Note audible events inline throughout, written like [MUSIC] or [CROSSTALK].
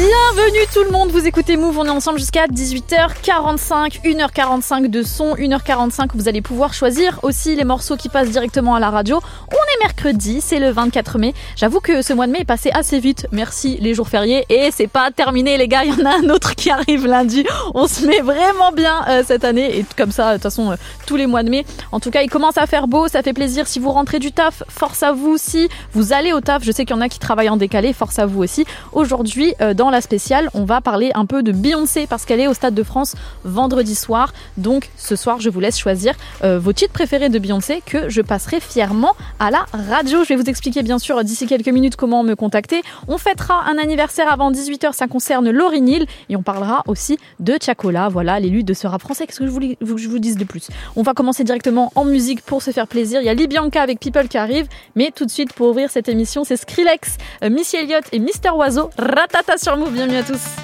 Bienvenue tout le monde, vous écoutez Move, on est ensemble jusqu'à 18h45, 1h45 de son, 1h45 vous allez pouvoir choisir aussi les morceaux qui passent directement à la radio. On est mercredi, c'est le 24 mai. J'avoue que ce mois de mai est passé assez vite, merci les jours fériés et c'est pas terminé les gars, il y en a un autre qui arrive lundi. On se met vraiment bien euh, cette année et comme ça de toute façon euh, tous les mois de mai. En tout cas, il commence à faire beau, ça fait plaisir si vous rentrez du taf, force à vous si vous allez au taf, je sais qu'il y en a qui travaillent en décalé, force à vous aussi. Aujourd'hui euh, dans la spéciale, on va parler un peu de Beyoncé parce qu'elle est au Stade de France vendredi soir. Donc ce soir, je vous laisse choisir euh, vos titres préférés de Beyoncé que je passerai fièrement à la radio. Je vais vous expliquer bien sûr d'ici quelques minutes comment me contacter. On fêtera un anniversaire avant 18h, ça concerne Laurie Neal et on parlera aussi de Chacola, voilà l'élu de ce rap français. Qu'est-ce que je vous dise de plus? On va commencer directement en musique pour se faire plaisir. Il y a Libianca avec People qui arrive, mais tout de suite pour ouvrir cette émission, c'est Skrillex, euh, Missy Elliott et Mister Oiseau. Ratata sur Bienvenue à tous.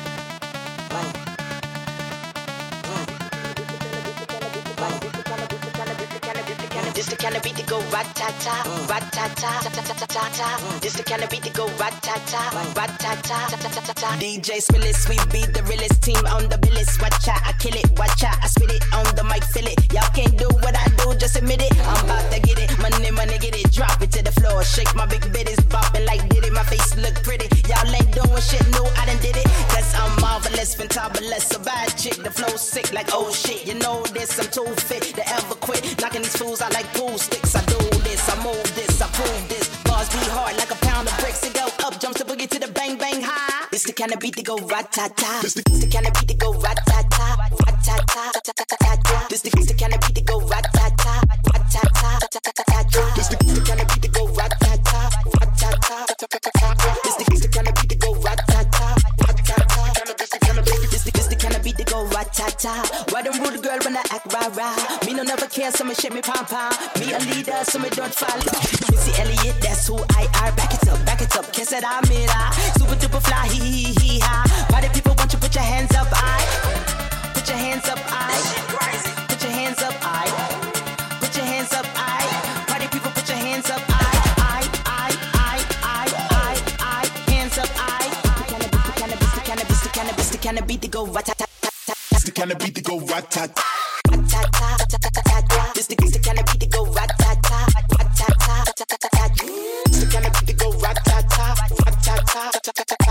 This the kind of beat to go rat-ta-ta, rat-ta-ta, ta-ta-ta-ta-ta. This the kind of beat to go rat-ta-ta, rat-ta-ta, ta-ta-ta-ta. DJ Spillis, we be the realest team on the billis. Watch out, I kill it, watch out, I spit it on the mic, feel it. Y'all can't do what I do, just admit it. I'm about to get it, money, money, get it, drop it to the floor. Shake my big bitties, bopping like did it. My face look pretty. Y'all ain't doing shit, no, I done did it. Cause I'm marvelous, fantabulous, a bad chick. The flow sick like oh shit. You know this, I'm too fit to ever quit. Knocking these fools out like pool sticks. I do this, I move this, I prove this. Bars be hard like a pound of bricks. It go up, jumps the boogie to the bang bang high. It's the kind of beat to go rat ta ta. It's the kind of beat to go rat ta ta, rat ta ta, ta ta ta ta. This the kind of beat to go rat ta ta, rat ta ta, ta ta ta ta. This the kind of beat to go rat ta ta, rat ta ta, ta ta ta ta ta. This the beat to go rat ta ta. Why them rude girl when I act rah rah? Me no never care, so me shake me pom pom. Me a leader, so me don't follow. Missy Elliott, that's who I are. Back it up, back it up, kiss it, I'm it. ah. Super duper fly, hee hee hee ha. Why the people want you put your hands up, I? Put your hands up, I. Put your hands up, I. Put your hands up, I. Party people, put your hands up, I. I, I, I, I, I, I. Hands up, I. The cannabis, the cannabis, the cannabis, the cannabis, to go rat the kind of beat to go rat tat. This the kind of beat to go rat tat tat. Rat tat. This the kind of beat to go rat tat tat. Rat tat.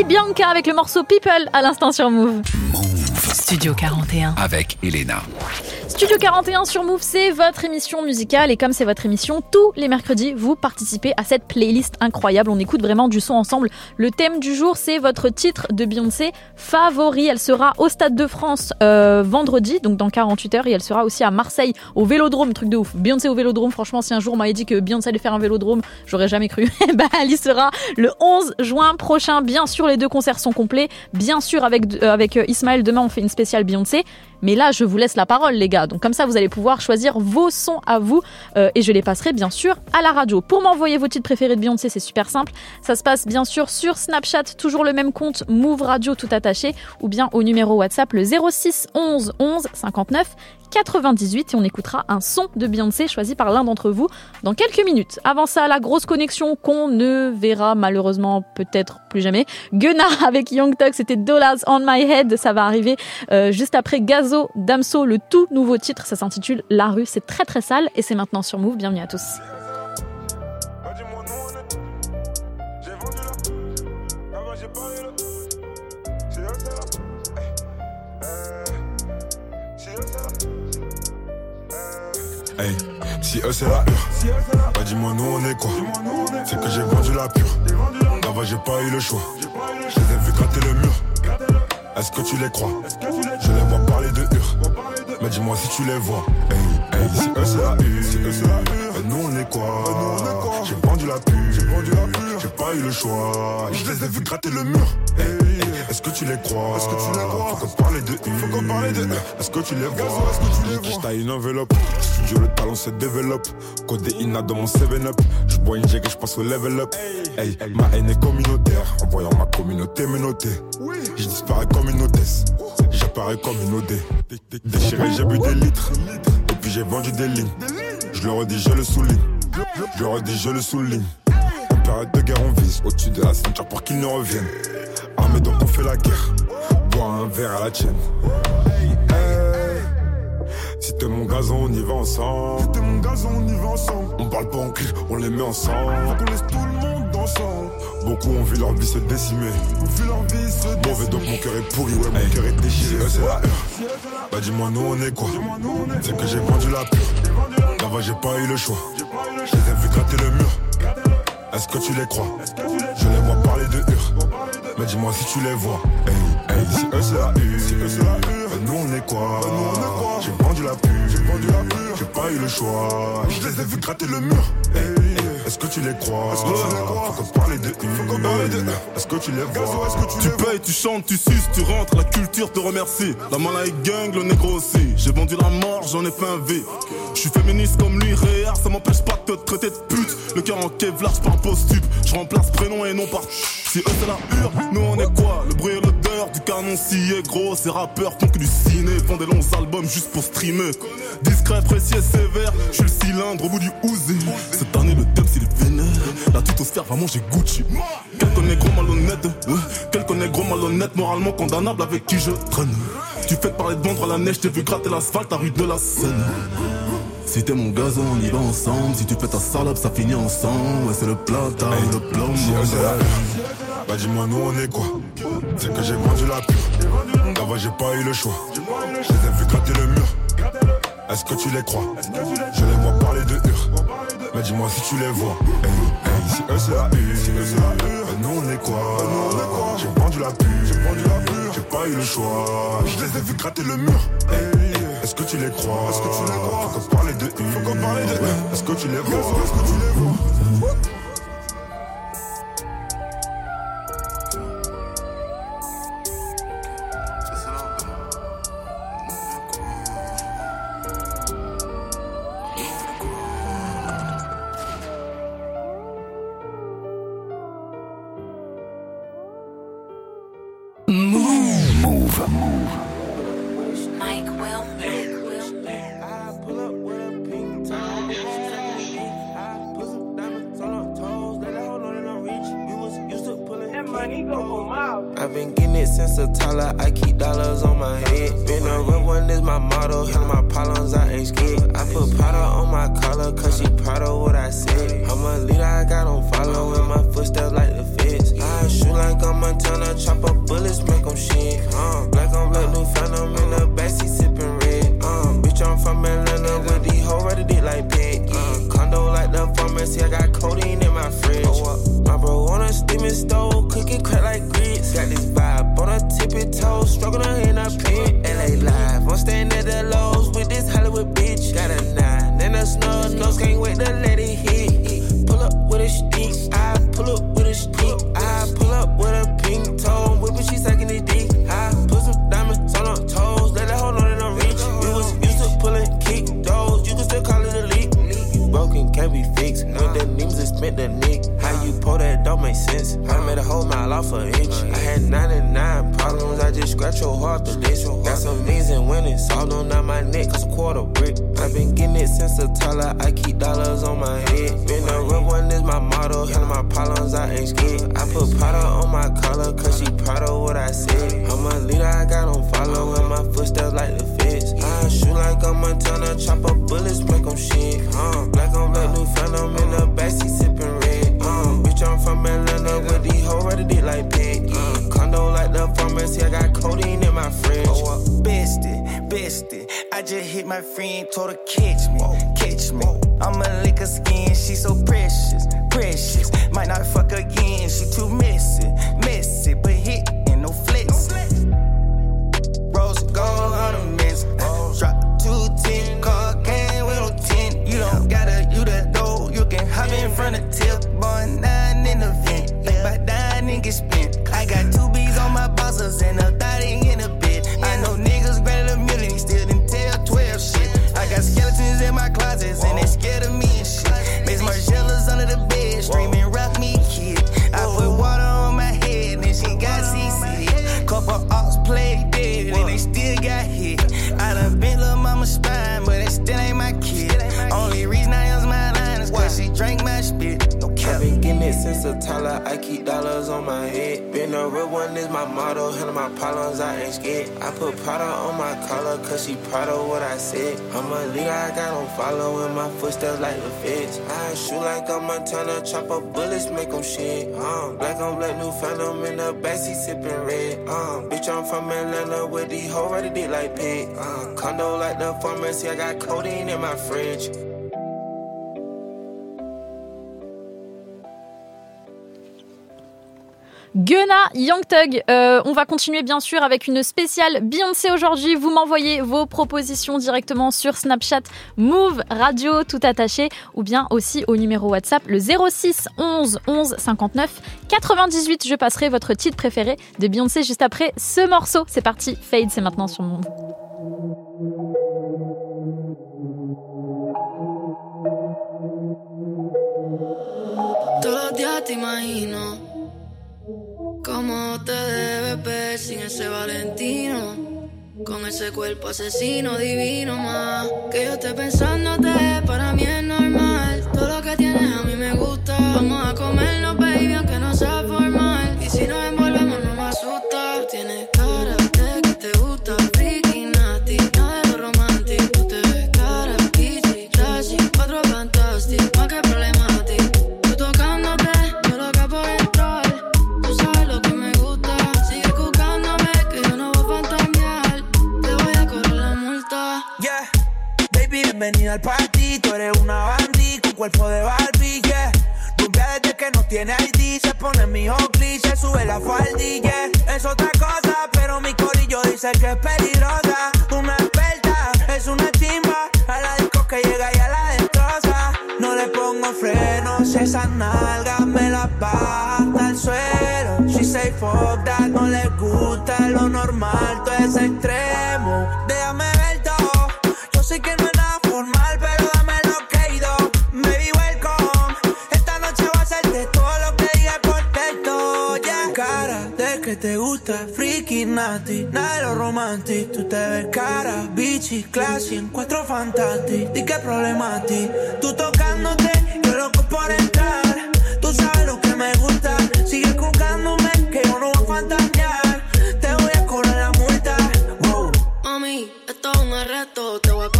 Libianca avec le morceau People à l'instant sur Move. Studio 41. Avec Elena. Studio 41 sur Move, c'est votre émission musicale et comme c'est votre émission, tous les mercredis, vous participez à cette playlist incroyable. On écoute vraiment du son ensemble. Le thème du jour, c'est votre titre de Beyoncé favori. Elle sera au Stade de France euh, vendredi, donc dans 48 heures, et elle sera aussi à Marseille au Vélodrome, truc de ouf. Beyoncé au Vélodrome, franchement, si un jour on m'avait dit que Beyoncé allait faire un Vélodrome, j'aurais jamais cru. bah, [LAUGHS] elle y sera le 11 juin prochain. Bien sûr, les deux concerts sont complets. Bien sûr, avec, euh, avec euh, Ismaël, demain, on fait une spéciale Beyoncé. Mais là, je vous laisse la parole, les gars. Donc comme ça, vous allez pouvoir choisir vos sons à vous euh, et je les passerai bien sûr à la radio. Pour m'envoyer vos titres préférés de Beyoncé, c'est super simple. Ça se passe bien sûr sur Snapchat, toujours le même compte Move Radio tout attaché, ou bien au numéro WhatsApp le 06 11 11 59 98 et on écoutera un son de Beyoncé choisi par l'un d'entre vous dans quelques minutes. Avant ça, la grosse connexion qu'on ne verra malheureusement peut-être plus jamais. Gunnar avec Young Thug, c'était Dollars on My Head, ça va arriver euh, juste après Gazo Damso, le tout nouveau titre, ça s'intitule La rue, c'est très très sale et c'est maintenant sur Move, bienvenue à tous. Si eux c'est la hure, bah dis-moi nous on est quoi? C'est que j'ai vendu la pure. Là-bas j'ai pas eu le choix. Je les ai vus gratter le mur. Est-ce que tu les crois? Je les vois parler de hure. Mais dis-moi si tu les vois. Si eux c'est la hure, bah nous on est quoi? J'ai vendu la pure. J'ai pas eu le choix. Je les ai vus gratter le mur. Hey, hey, Est-ce que tu les crois? Est-ce que tu les crois? Faut qu'on parle de hure. Faut qu'on parle de Est-ce que tu les vois? Est-ce que tu les vois? T'as une enveloppe? Studio le talent se développe. Codé Ina dans mon 7-up. Je bois une jig et je passe au level up. Hey, ma haine est communautaire. En voyant ma communauté me noter. Je disparais comme une hôtesse. J'apparais comme une OD. Déchiré, j'ai bu des litres. Et puis j'ai vendu des lignes. Je le redis, je le souligne. Je le redis, je le souligne. En période de guerre, on vise au-dessus de la ceinture pour qu'ils ne reviennent. Armé donc on fait la guerre. Bois un verre à la tienne. Si t'es mon gazon, on y va ensemble. Si t'es mon gazon, on y va ensemble. On parle pas en clip, on les met ensemble. Faut qu'on laisse tout le monde ensemble. Beaucoup ont vu leur vie se décimer. Vu leur vie se décimer. Mauvais donc mon cœur est pourri, ouais, mon cœur est déchiré. c'est la heure. Bah dis-moi nous on est quoi? C'est que j'ai vendu la pure. Là-bas j'ai pas eu le choix. Je les ai vus gratter le mur. Est-ce que tu les crois? Je les vois parler de hure. Mais dis-moi si tu les vois. Hey, hey, si eux c'est la hure. Bah, nous on est quoi? J'ai vendu la pure. J'ai pas eu le choix. Je les ai vus gratter le mur. Hey, Est-ce que tu les crois? Est-ce que tu les crois? Faut qu'on parle de hure. Est-ce que tu les vois? Tu payes, tu chantes, tu suces, tu rentres, la culture te remercie. La malade gang, le négro aussi. J'ai vendu la mort, j'en ai fait un V. Je suis féministe comme lui, réel, ça m'empêche pas de te traiter de pute. Le cœur en kevlar, par post-tup. Je remplace prénom et nom par Si eux c'est la hure, nous on est quoi? Le bruit et l'odeur du canon scié gros. Ces rappeurs font que du ciné, font des longs albums juste pour streamer. Discret, précis et sévère, je suis le cylindre au bout du ouzé. Cette année le thème c'est les vénères. La tutosphère va manger Gucci. Quel connaît gros malhonnête, ouais. Moralement condamnable avec qui je traîne. Tu fais parler de vendre à la neige, t'es vu gratter l'asphalte, la rue de la Seine. Si t'es mon gazon, on y va ensemble. Si tu fais ta salope, ça finit ensemble. Ouais, c'est le plata ou le plomb. Bah dis-moi nous on est quoi? C'est que j'ai vendu la pure. Là-bas j'ai pas eu le choix. Je les ai vus gratter le mur. Est-ce que tu les crois? Je les vois parler de hure. Mais dis-moi si tu les vois. Hey, hey, si eux c'est la hure. Bah, nous on est quoi? J'ai vendu la pure. J'ai pas eu le choix. Je les ai vus gratter le mur. Hey, Est-ce que tu les crois? Est-ce que tu les crois? Faut qu'on parle de hure. Faut qu'on parle de hure. Est-ce que tu les vois? Est-ce que tu les vois? Just hit my friend, told her catch me, catch me. I'ma lick her skin, she so precious, precious. Might not fuck again, she too messy. My motto, handle my problems, I ain't scared. I put powder on my collar, cause she proud of what I said. I'm a leader, I got on follow in my footsteps like the feds. I shoot like a Montana, chop up bullets, make them shit. Uh, black on black, new phantom in the backseat sipping red. Uh, bitch, I'm from Atlanta with these hoes ready dick like pet. Uh, condo like the pharmacy, I got codeine in my fridge. Gunna, Young Thug. Euh, on va continuer bien sûr avec une spéciale Beyoncé aujourd'hui. Vous m'envoyez vos propositions directement sur Snapchat Move Radio tout attaché ou bien aussi au numéro WhatsApp le 06 11 11 59 98. Je passerai votre titre préféré de Beyoncé juste après ce morceau. C'est parti, Fade, c'est maintenant sur Move. Todos cómo te debes ver sin ese Valentino. Con ese cuerpo asesino divino más. Que yo esté pensándote, para mí es normal. Todo lo que tienes a mí me gusta. Vamos a comernos, baby, aunque no sea bienvenida al party. Tú eres una bandí con cuerpo de Barbie, yeah. Rubia desde que no tiene ID, se pone mi Oakley, se sube la faldilla. Es otra cosa, pero mi corillo dice que es peligrosa. Una experta, es una chimba. A la disco que llega y a la destroza. No le pongo frenos, esas nalgas me las baja el suelo. She say fuck that, no le gusta lo normal, todo es extremo. Déjame Ricky Nati, nada de lo romántico. Tú te ves cara, bichi, classy, encuentro fantástico. Di que problemático. Tú tocándote, yo loco por entrar. Tú sabes lo que me gusta. Sigue jugándome, que yo no voy a fantasear. Te voy a cobrar la multa. Wow. Mami, esto es un arresto, te voy a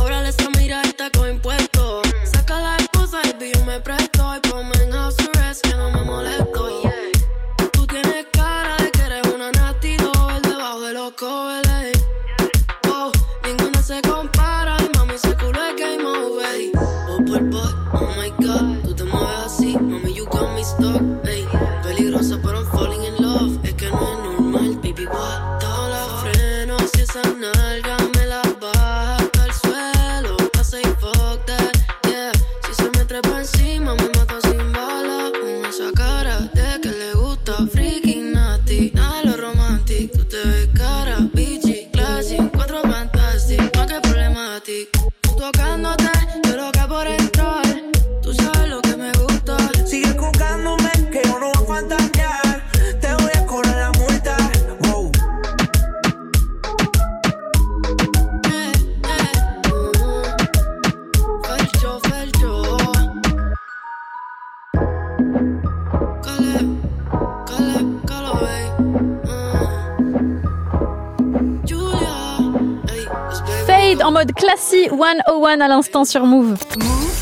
One à l'instant sur Move.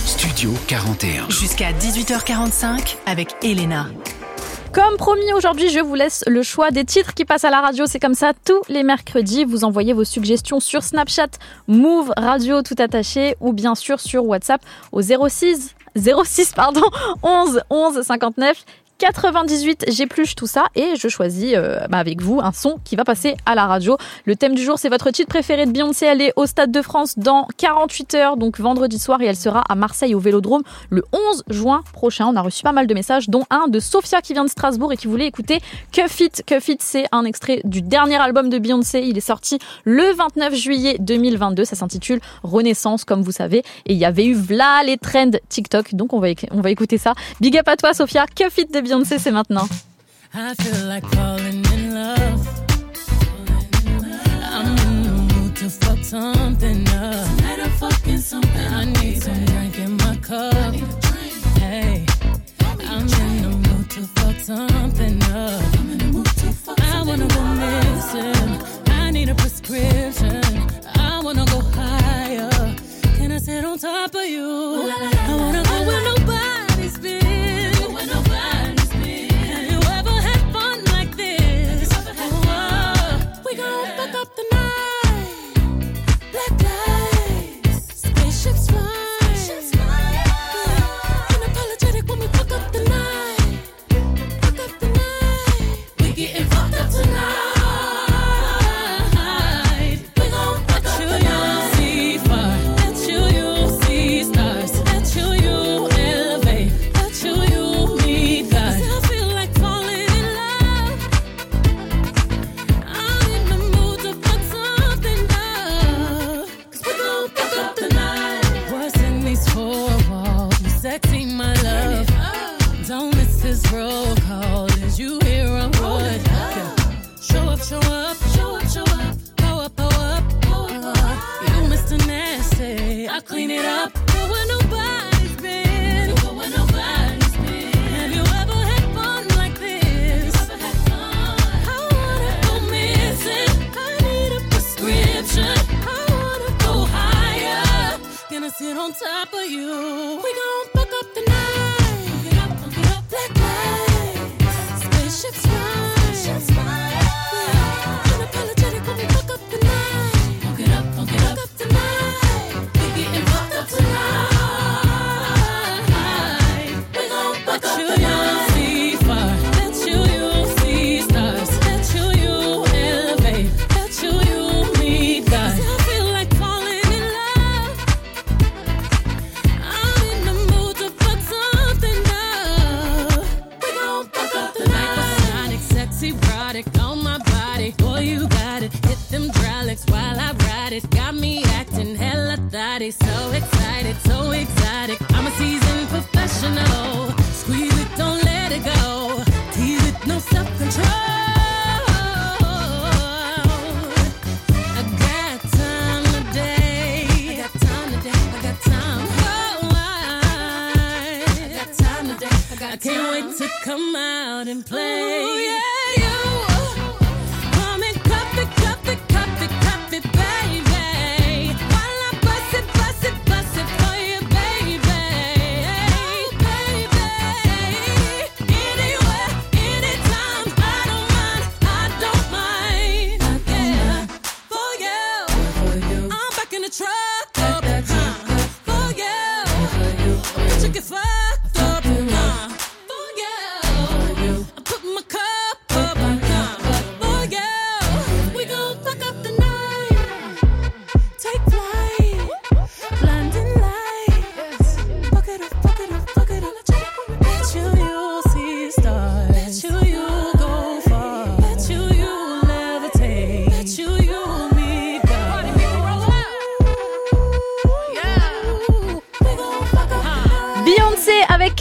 Studio 41. Jusqu'à 18h45 avec Elena. Comme promis, aujourd'hui, je vous laisse le choix des titres qui passent à la radio. C'est comme ça tous les mercredis. Vous envoyez vos suggestions sur Snapchat, Move Radio tout attaché, ou bien sûr sur WhatsApp au 06 06 pardon 11 11 59 98, j'épluche tout ça et je choisis euh, bah, avec vous un son qui va passer à la radio. Le thème du jour, c'est votre titre préféré de Beyoncé. Elle est au Stade de France dans 48 heures, donc vendredi soir, et elle sera à Marseille au Vélodrome le 11 juin prochain. On a reçu pas mal de messages, dont un de Sofia qui vient de Strasbourg et qui voulait écouter Cuff It. Cuff It, c'est un extrait du dernier album de Beyoncé. Il est sorti le 29 juillet 2022. Ça s'intitule Renaissance, comme vous savez. Et il y avait eu v'là les trends TikTok, donc on va, on va écouter ça. Big up à toi, Sofia. Cuff It de Beyoncé, c'est maintenant. I feel like falling in love.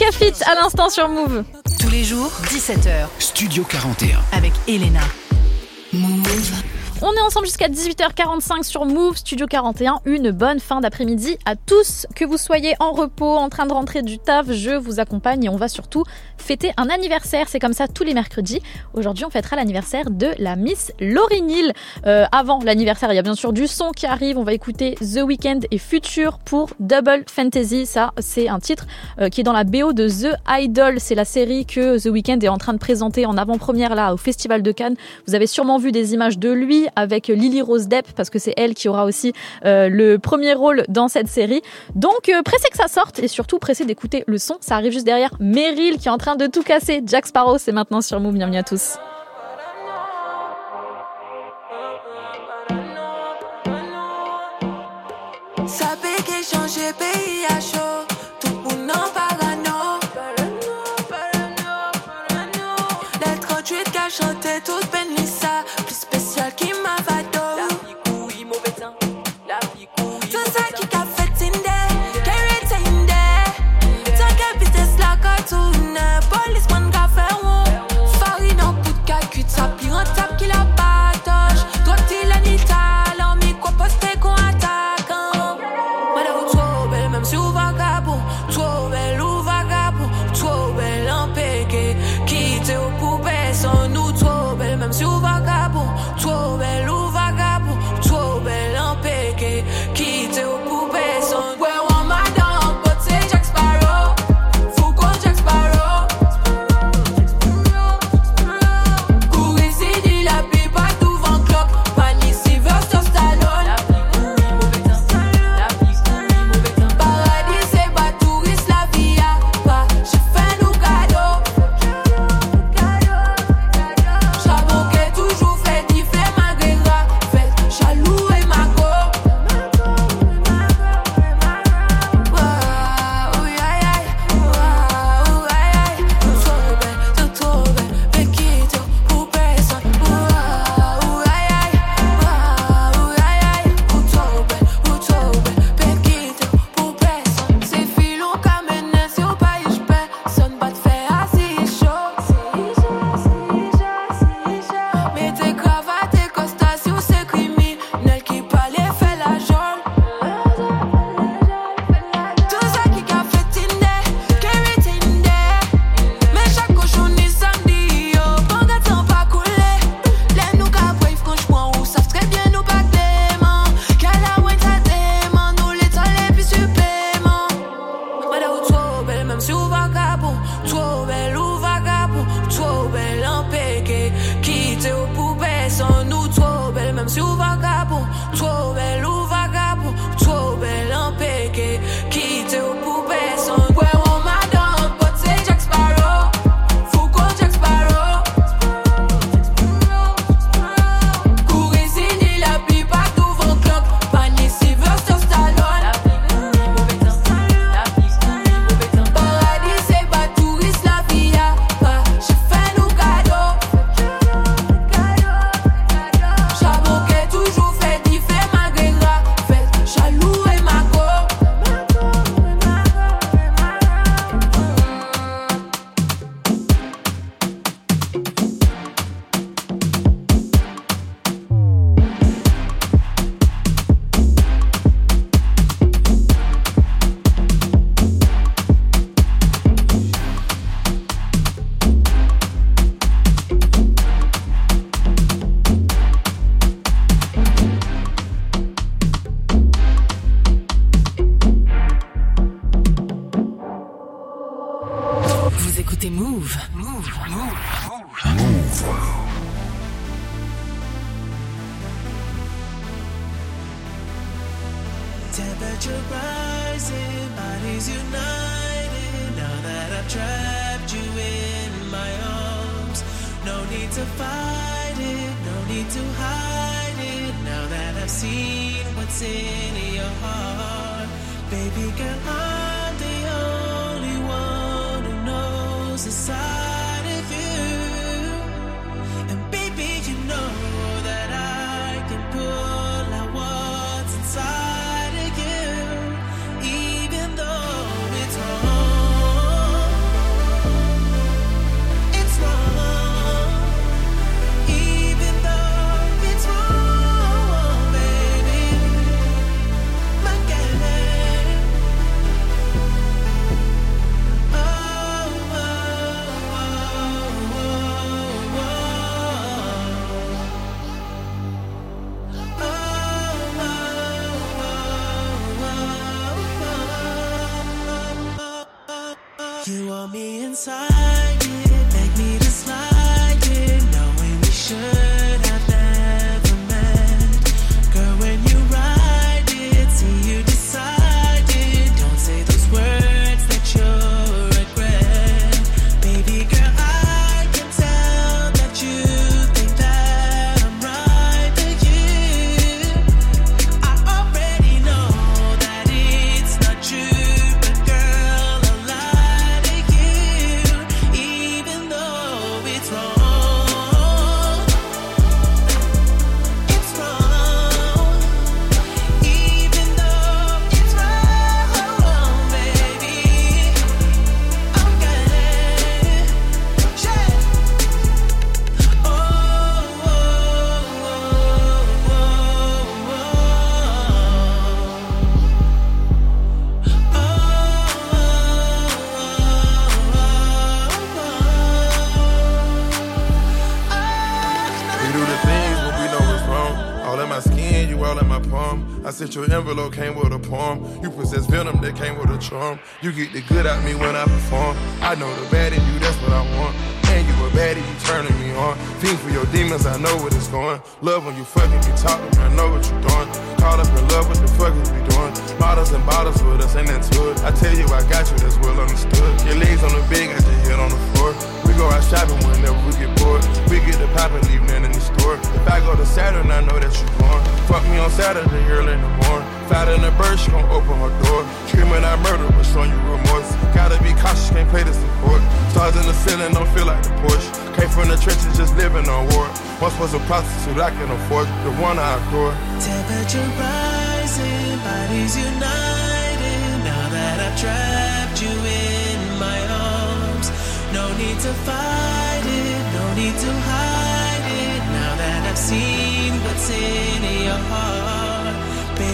Mika à l'instant sur Move. Tous les jours, 17h. Studio 41. Avec Elena. Move. On est ensemble jusqu'à 18h45 sur Move Studio 41. Une bonne fin d'après-midi à tous. Que vous soyez en repos, en train de rentrer du taf, je vous accompagne et on va surtout fêter un anniversaire. C'est comme ça tous les mercredis. Aujourd'hui, on fêtera l'anniversaire de la Miss Laurie Neal. Euh, avant l'anniversaire, il y a bien sûr du son qui arrive. On va écouter The Weeknd et Future pour Double Fantasy. Ça, c'est un titre euh, qui est dans la BO de The Idol. C'est la série que The Weeknd est en train de présenter en avant-première là au Festival de Cannes. Vous avez sûrement vu des images de lui avec Lily Rose Depp parce que c'est elle qui aura aussi euh, le premier rôle dans cette série. Donc euh, que ça sorte et surtout pressé d'écouter le son. Ça arrive juste derrière Meryl qui est en train de tout casser. Jack Sparrow, c'est maintenant sur Move. Bienvenue à tous. Envelope, came with a poem. You possess venom that came with a charm. You get the good out me when I perform. I know the bad in you, that's what I want. And you a baddie, you turning me on. Fiend for your demons, I know what it's going. Love when you fucking me talking, I know what you're doing. Caught up in love, what the fuck is we doing? Bottles and bottles with us, ain't that it? I tell you, I got you, that's well understood. Your legs on the bed, got your head on the floor. We go out shopping whenever we get bored. We get the pop and leave nothing in the store. If I go to Saturn, I know that you're born. Fuck me on Saturday, early in the morning. Fat in the bird, she gon' open her door. Screaming I murder, but showing you remorse. Gotta be cautious, can't play this in court. Stars in the ceiling, don't feel like the Porsche. Came from the trenches, just living on war. Once was a prostitute, I can afford the one I adore. Temperature rising, bodies united. Now that I've trapped you in my arms, no need to fight it, no need to hide it. Now that I've seen what's in your heart,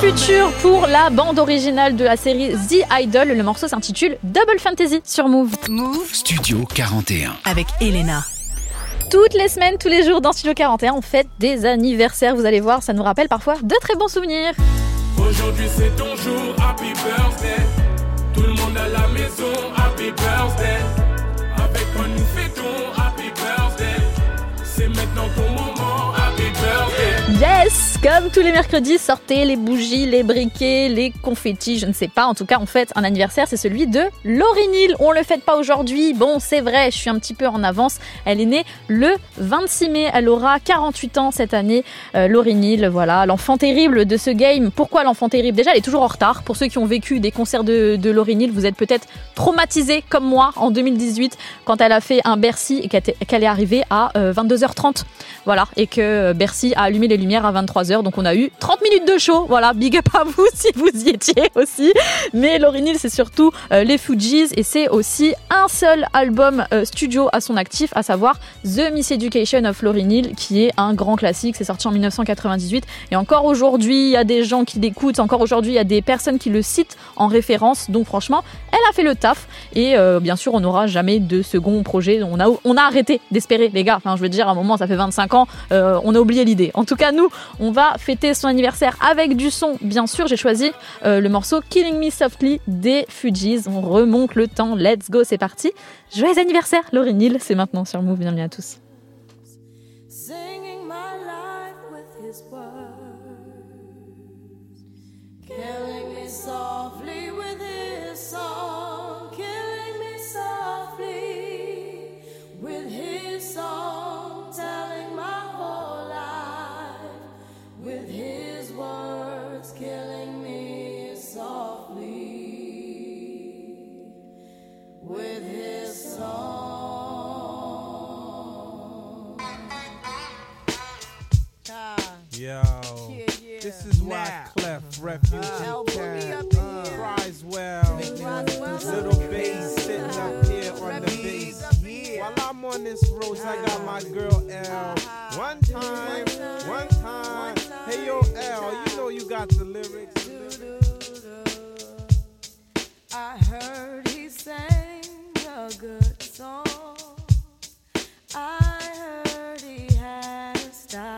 Future pour la bande originale de la série The Idol. Le morceau s'intitule Double Fantasy sur Move. Move Studio 41. avec Elena. Toutes les semaines, tous les jours dans Studio 41, on fête des anniversaires. Vous allez voir, ça nous rappelle parfois de très bons souvenirs. Aujourd'hui c'est ton jour, happy birthday. Tout le monde à la maison, happy birthday. Avec nous fêtons, happy birthday. C'est maintenant ton moment, happy birthday. Comme tous les mercredis, sortez les bougies, les briquets, les confettis, je ne sais pas. En tout cas, on fête un anniversaire, c'est celui de Laurie Neal. On le fête pas aujourd'hui. Bon, c'est vrai, je suis un petit peu en avance. Elle est née le 26 mai. Elle aura 48 ans cette année. Euh, Laurie voilà, l'enfant terrible de ce game. Pourquoi l'enfant terrible? Déjà, elle est toujours en retard. Pour ceux qui ont vécu des concerts de, de Laurie vous êtes peut-être traumatisés comme moi en 2018 quand elle a fait un Bercy et qu'elle est arrivée à euh, 22h30. Voilà, et que euh, Bercy a allumé les lumières à 23h heures. Donc on a eu 30 minutes de show. Voilà, big up à vous si vous y étiez aussi. Mais Lauryn Hill, c'est surtout euh, les Fujis et c'est aussi un seul album euh, studio à son actif, à savoir The Miss Education of Lauryn Hill, qui est un grand classique. C'est sorti en 1998 et encore aujourd'hui, il y a des gens qui l'écoutent. Encore aujourd'hui, il y a des personnes qui le citent en référence. Donc franchement, elle a fait le taf et euh, bien sûr, on n'aura jamais de second projet. On a, on a arrêté d'espérer, les gars. Enfin, je veux dire, à un moment, ça fait 25 ans, on a oublié l'idée. En tout cas, nous, on va fêter son anniversaire avec du son, bien sûr. J'ai choisi euh, le morceau Killing Me Softly des Fujis. On remonte le temps. Let's go, c'est parti. Joyeux anniversaire, Lauryn Hill. C'est maintenant sur Move. Bienvenue à tous. Yo, this is why Clef Refugee Cat cries well. Little bass sitting up uh-huh. here on the bass. While I'm on this road, I got my uh-huh. girl L. Uh-huh. One time, one time. Hey yo, L, you know you got the lyrics. I heard he sang a good song. I heard he had a style.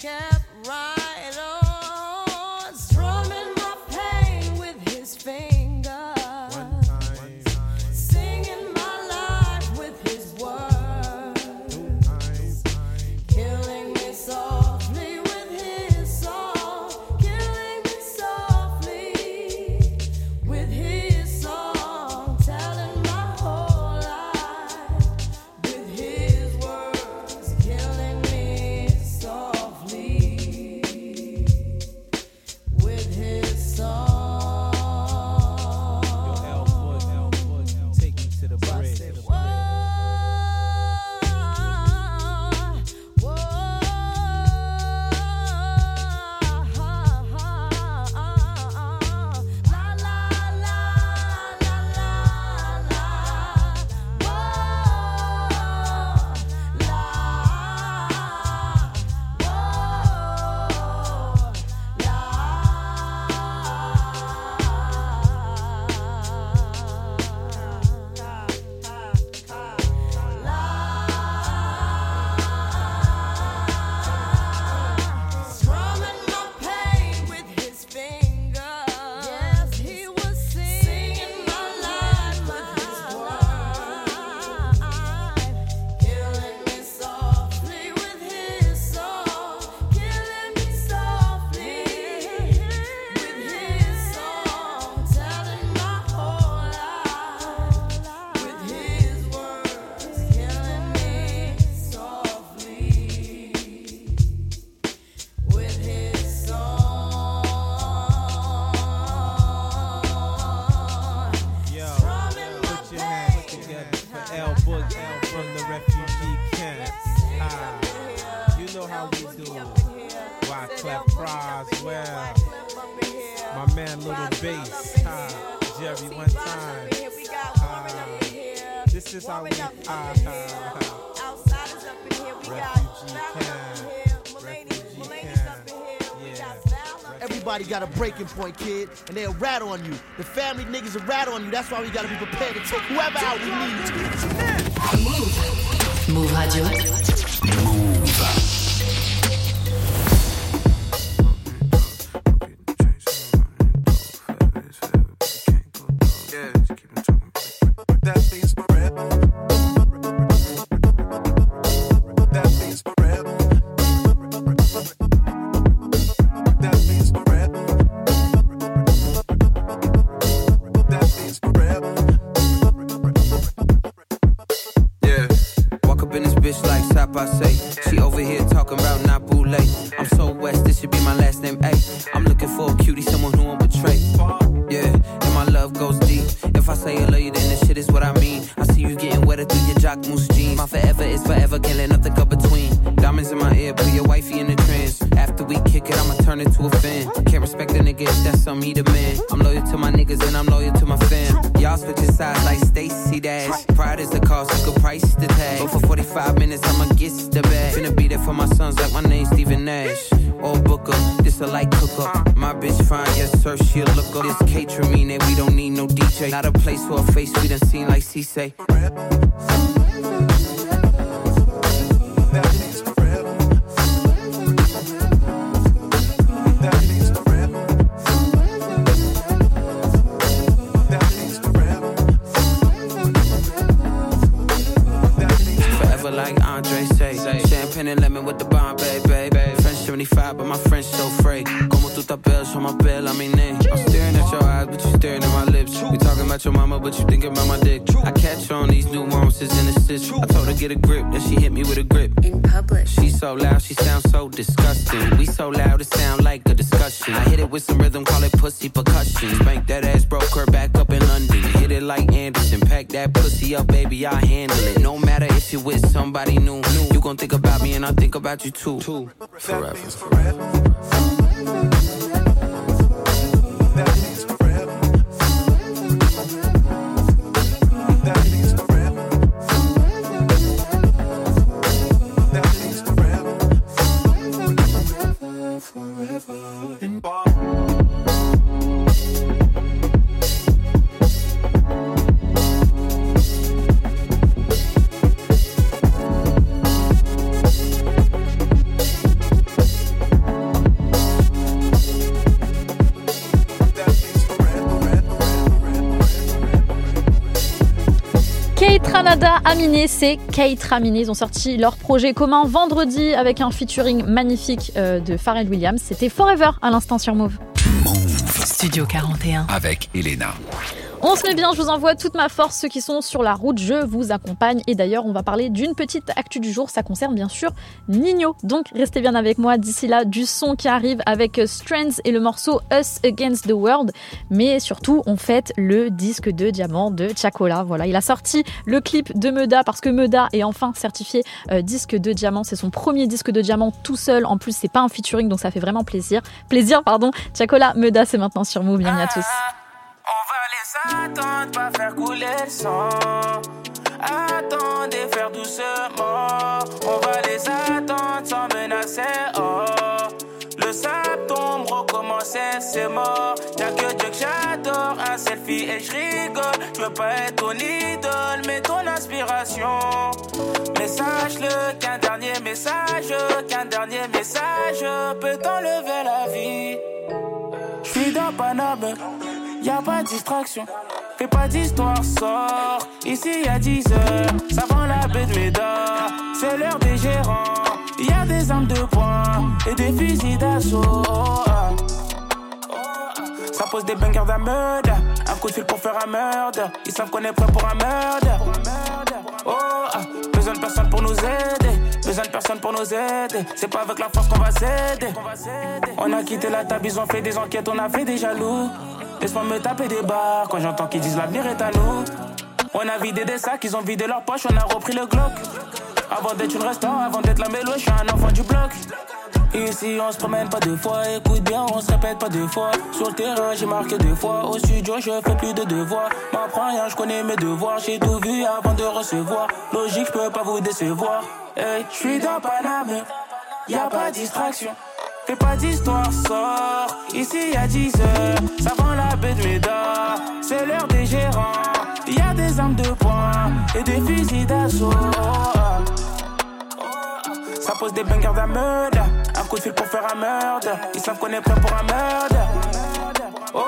can. Breaking point, kid, and they'll rat on you. The family niggas will rat on you. That's why we gotta be prepared to take whoever out we need to. Move Radio. A place for a face we done seen like C say. About you too. Forever. Kate Aminé, c'est Kate Raminé. Ils ont sorti leur projet commun vendredi avec un featuring magnifique euh, de Pharrell Williams. C'était Forever à l'instant sur Move. Studio 41. Avec Elena. On se met bien, je vous envoie toute ma force. Ceux qui sont sur la route, je vous accompagne. Et d'ailleurs, on va parler d'une petite actu du jour. Ça concerne bien sûr Nino. Donc, restez bien avec moi. D'ici là, du son qui arrive avec Strands et le morceau Us Against the World. Mais surtout, on fête le disque de diamant de Chacola. Voilà, il a sorti le clip de Meda parce que Meda est enfin certifié euh, disque de diamant. C'est son premier disque de diamant tout seul. En plus, c'est pas un featuring, donc ça fait vraiment plaisir. Plaisir, pardon. Chacola, Meda, c'est maintenant sur Move. Bienvenue à tous. Attendre, pas faire couler le sang. Attendez, faire doucement. On va les attendre sans menacer. Oh, le sable tombe, recommencer, c'est mort. Y'a que Dieu que j'adore, un selfie et je rigole. Je veux pas être ton idole, mais ton inspiration. Mais sache-le qu'un dernier message, qu'un dernier message peut t'enlever la vie. J'suis dans Paname, y'a pas de distraction. Fais pas d'histoire, sort. Ici y'a 10 heures, ça prend la baie de Méda. C'est l'heure des gérants. Y'a des armes de poing et des fusils d'assaut. Ça pose des bangers d'un meurtre. Un coup de fil pour faire un meurtre. Ils savent qu'on est prêt pour un meurtre. Oh, besoin de personne pour nous aider. Besoin de personne pour nous aider. C'est pas avec la force qu'on va s'aider. On a quitté la table, ils ont fait des enquêtes, on a fait des jaloux. Laisse-moi me taper des barres quand j'entends qu'ils disent l'avenir est à nous. On a vidé des sacs, ils ont vidé leurs poches, on a repris le Glock. Avant d'être une restaurant, avant d'être la mélo, je suis un enfant du bloc. Ici on se promène pas deux fois, écoute bien, on se répète pas deux fois. Sur le terrain j'ai marqué deux fois, au studio je fais plus de devoirs. M'apprends rien, je connais mes devoirs, j'ai tout vu avant de recevoir. Logique, je peux pas vous décevoir. Hey, je suis dans Paname, y a pas de distraction. Fais pas d'histoire, sort. Ici y'a 10 heures, ça vend la baie de Médard. C'est l'heure des gérants. Y a des armes de poing et des fusils d'assaut. Ça pose des bangers d'un meurtre. Un coup de fil pour faire un meurtre. Ils savent qu'on est prêt pour un meurtre. Oh,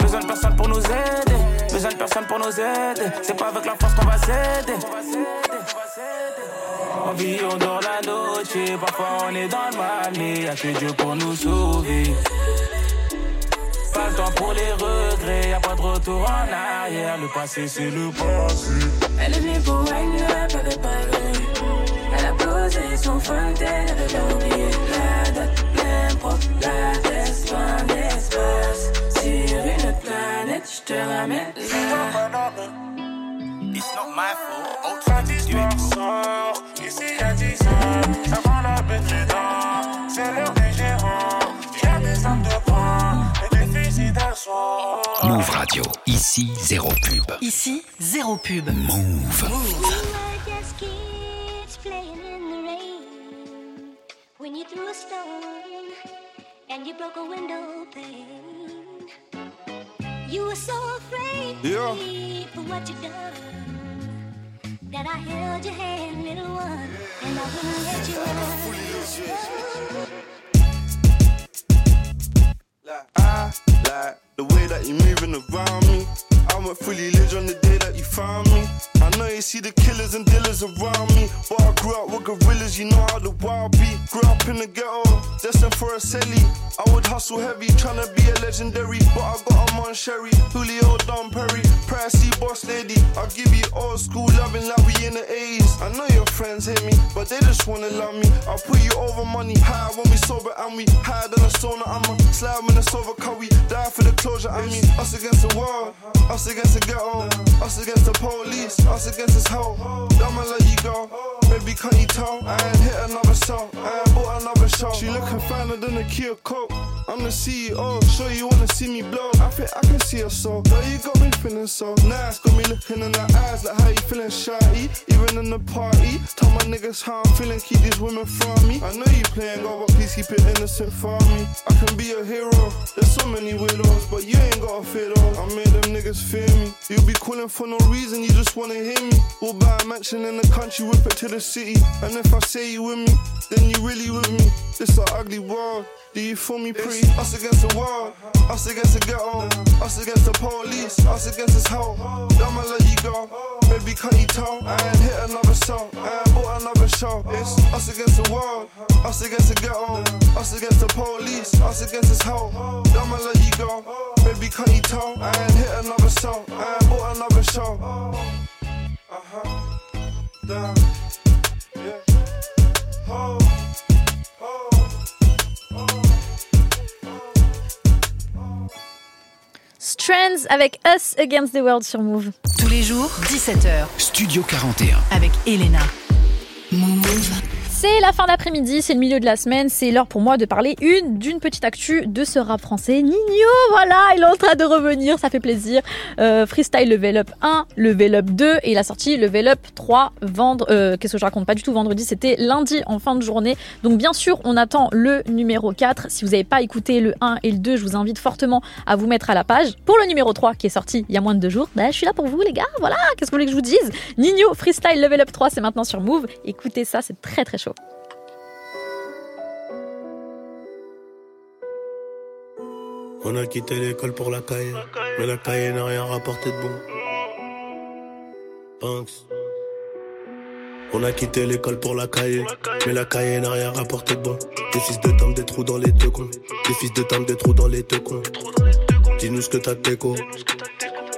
besoin de personne pour nous aider. Besoin de personne pour nous aider. C'est pas avec la force qu'on va s'aider. On vit, on dort la noche. Parfois on est dans le mal, mais y'a que Dieu pour nous sauver. Pas le temps pour les regrets, y'a pas de retour en arrière. Le passé, c'est le passé. Elle est venue pour elle pas vu. Elle a posé son fond, elle avait oublié la date, l'impro, la test, fin d'espace. Sur une planète, je te ramène là. It's not my fault. D'histoire sort, ici y'a 10 ans. Ça vend la baie de Médard. C'est l'heure des gérants. Y'a des armes de poing et des fusils d'assaut. Move Radio. Ici, zéro pub. Ici, zéro pub. Move. just kids playing in the rain. When you threw a stone and you broke a window pane, you were so afraid Yeah. for what you done. That I held your hand, little one, and I wouldn't let you I oh. like the way that you're moving around me. I went fully lit on the day that you found me. I know you see the killers and dealers around me. But I grew up with gorillas, you know how the wild be. Grew up in the ghetto, destined for a celly. I would hustle heavy, tryna be a legendary. But I got a man Sherry, Julio Don Perry, Pricey Boss Lady. I'll give you old school loving like we in the 80s. I know your friends hate me, but they just wanna love me. I'll put you over money, high when we sober and we higher than a sauna. I'm a slab in a silver car, we die for the closure. I mean, us against the world, us against the ghetto, us against the police, us against this hoe. I'ma let you go. Baby, can't you tell? I ain't hit another show, I ain't bought another show. She looking finer than a Kia Coke. I'm the CEO, sure you wanna see me blow. I think I can see her so. Girl, you got me feeling so nice. Got me looking in her eyes like how you feeling shy. Even in the party, tell my niggas how I'm feeling. Keep these women from me. I know you playing God, but please keep it innocent for me. I can be a hero. There's so many widows, but you ain't gotta fear those. I made them niggas fear me. You'll be calling for no reason, you just wanna hear me. We'll buy a mansion in the country, whip it to the city. And if I say you with me, then you really with me. This a ugly world. Do you feel me pretty? Us against the world, us against the ghetto, us against the police, us against this hoe. I'ma let you go. Baby, can't? I ain't hit another show, I ain't bought another show. It's us against the world, us against the ghetto, us against the police, us against this hoe. I'ma let you go. Baby, can't? I ain't hit another show, I ain't bought another show. Uh huh. Down. Yeah. Ho. Strands avec Us Against the World sur Move. Tous les jours, 17h. Studio 41. Avec Elena. Move. C'est la fin d'après-midi, c'est le milieu de la semaine, c'est l'heure pour moi de parler une d'une petite actu de ce rap français. Nino, voilà, il est en train de revenir, ça fait plaisir. Euh, freestyle Level Up 1, Level Up 2 et il a sorti Level Up 3 vendre. Euh, Qu'est-ce que je raconte? Pas du tout vendredi, c'était lundi en fin de journée. Donc bien sûr, on attend le numéro 4. Si vous n'avez pas écouté le 1 et le 2, je vous invite fortement à vous mettre à la page. Pour le numéro 3 qui est sorti il y a moins de deux jours, bah, je suis là pour vous les gars, voilà, qu'est-ce que vous voulez que je vous dise? Nino, Freestyle Level Up 3, c'est maintenant sur Move. Écoutez ça, c'est très très On a quitté l'école pour la caille, mais la caille n'a rien rapporté de bon. On a quitté l'école pour la caille, mais la caille n'a rien rapporté de bon. Des fils de temps, des trous dans les deux cons. Des fils de temps, des trous dans les deux cons. Dis-nous ce que t'as déco.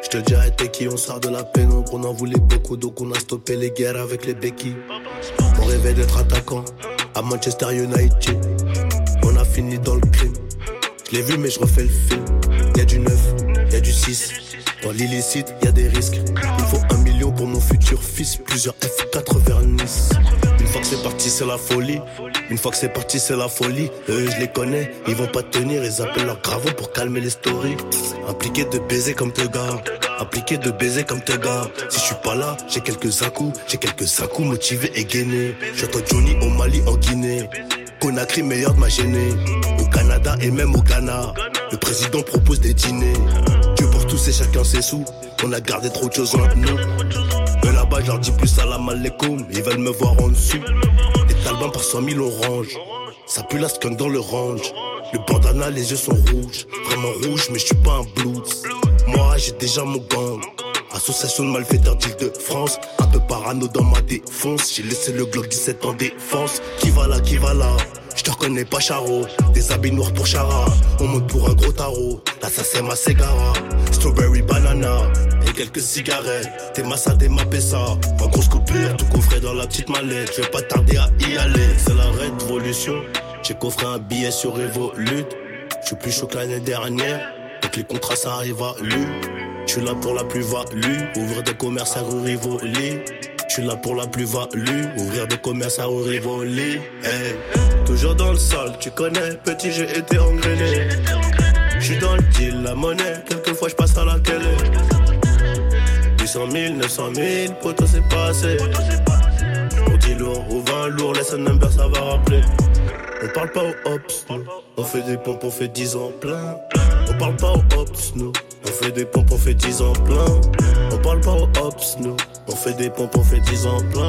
Je te dirai t'es qui, on sort de la pénombre. On en voulait beaucoup, donc on a stoppé les guerres avec les béquilles. Rêvait d'être attaquant à Manchester United. On a fini dans le crime. Je l'ai vu, mais je refais le film. Y a du neuf, y a du 6. Dans l'illicite, y a des risques. Il faut un million pour mon futur fils. Plusieurs F4 vers Nice. Une fois que c'est parti, c'est la folie. Une fois que c'est parti, c'est la folie. Eux, je les connais, ils vont pas tenir. Ils appellent leur gravons pour calmer les stories. Impliqué de baiser comme te gars. Impliqué de baiser comme te gars. Si je suis pas là, j'ai quelques à j'ai quelques à motivés et gainés. J'entends Johnny au Mali, en Guinée. Conakry, meilleur de ma gênée. Au Canada et même au Ghana. Le président propose des dîners. Tous et chacun ses sous. On a gardé trop de choses entre nous. Mais là-bas, je leur dis plus à la malécoum. Ils veulent me voir en dessous. Les talbans par 100 000 on range. Ça pue la skunk dans le range. Le bandana, les yeux sont rouges. Vraiment rouges, mais je suis pas un blues. Moi, j'ai déjà mon gang. Association de malfaiteurs d'île de France. Un peu parano dans ma défense. J'ai laissé le Glock 17 en défense. Qui va là, qui va là? Je te reconnais pas Charo, des habits noirs pour Chara. On monte pour un gros tarot, là ça c'est ma Segara Strawberry banana, et quelques cigarettes. T'es massa, t'es ma pessa. Ma grosse coupure, tout coffré dans la petite mallette. Je vais pas tarder à y aller, c'est la révolution. J'ai coffré un billet sur Revolut Je suis plus chaud que l'année dernière. Donc les contrats ça arrive à lui Je suis là pour la plus-value. Ouvrir des commerces à rue Rivoli je suis là pour la plus-value, ouvrir des commerces à rue Rivoli. Hey. Toujours dans le sol, tu connais, petit j'ai été engrainé. Je suis dans le deal, la monnaie, quelquefois je passe à la télé. 800 000, 900 000, poteau c'est pas assez. On dit lourd ou 20 lourd, laisse un number, ça va rappeler. On parle pas aux hops, nous. On fait des pompes, on fait 10 ans plein. On parle pas aux hops, nous. On fait des pompes, on fait 10 ans plein. On parle pas aux hops, nous. On fait des pompes, on fait 10 ans plein.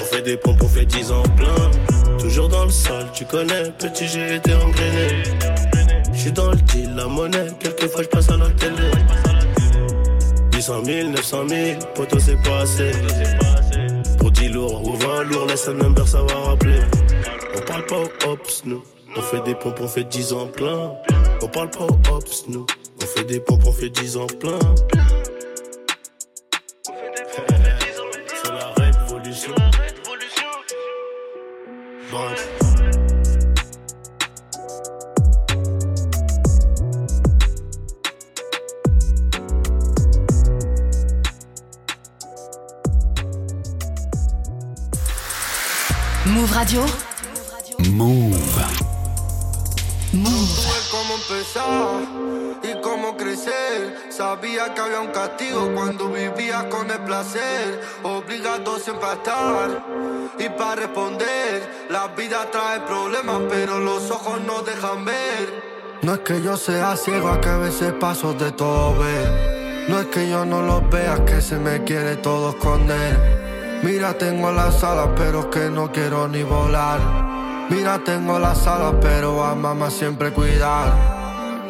On fait des pompes, on fait 10 ans plein. Toujours dans le sol, tu connais, petit j'ai été engrainé. J'suis dans le deal, la monnaie, quelquefois j'passe à la télé. 800 000, 900 000, poteau c'est pas assez. Pour 10 lourds ou 20 lourds, laisse un number, ça va rappeler. On parle pas aux hops, nous. On fait des pompes, on fait 10 ans plein. On parle pas aux hops, nous. On fait des pompes, on fait 10 ans plein. C'est la révolution. Bref. Move Radio. Move. Move. cómo empezar y cómo crecer. Sabía que había un castigo cuando vivía con el placer. Obligado siempre a estar y para responder. La vida trae problemas, pero los ojos no dejan ver. No es que yo sea ciego, a que a veces paso de todo ver. No es que yo no lo vea, que se me quiere todo esconder. Mira, tengo las alas, pero que no quiero ni volar. Mira, tengo las alas, pero a mamá siempre cuidar.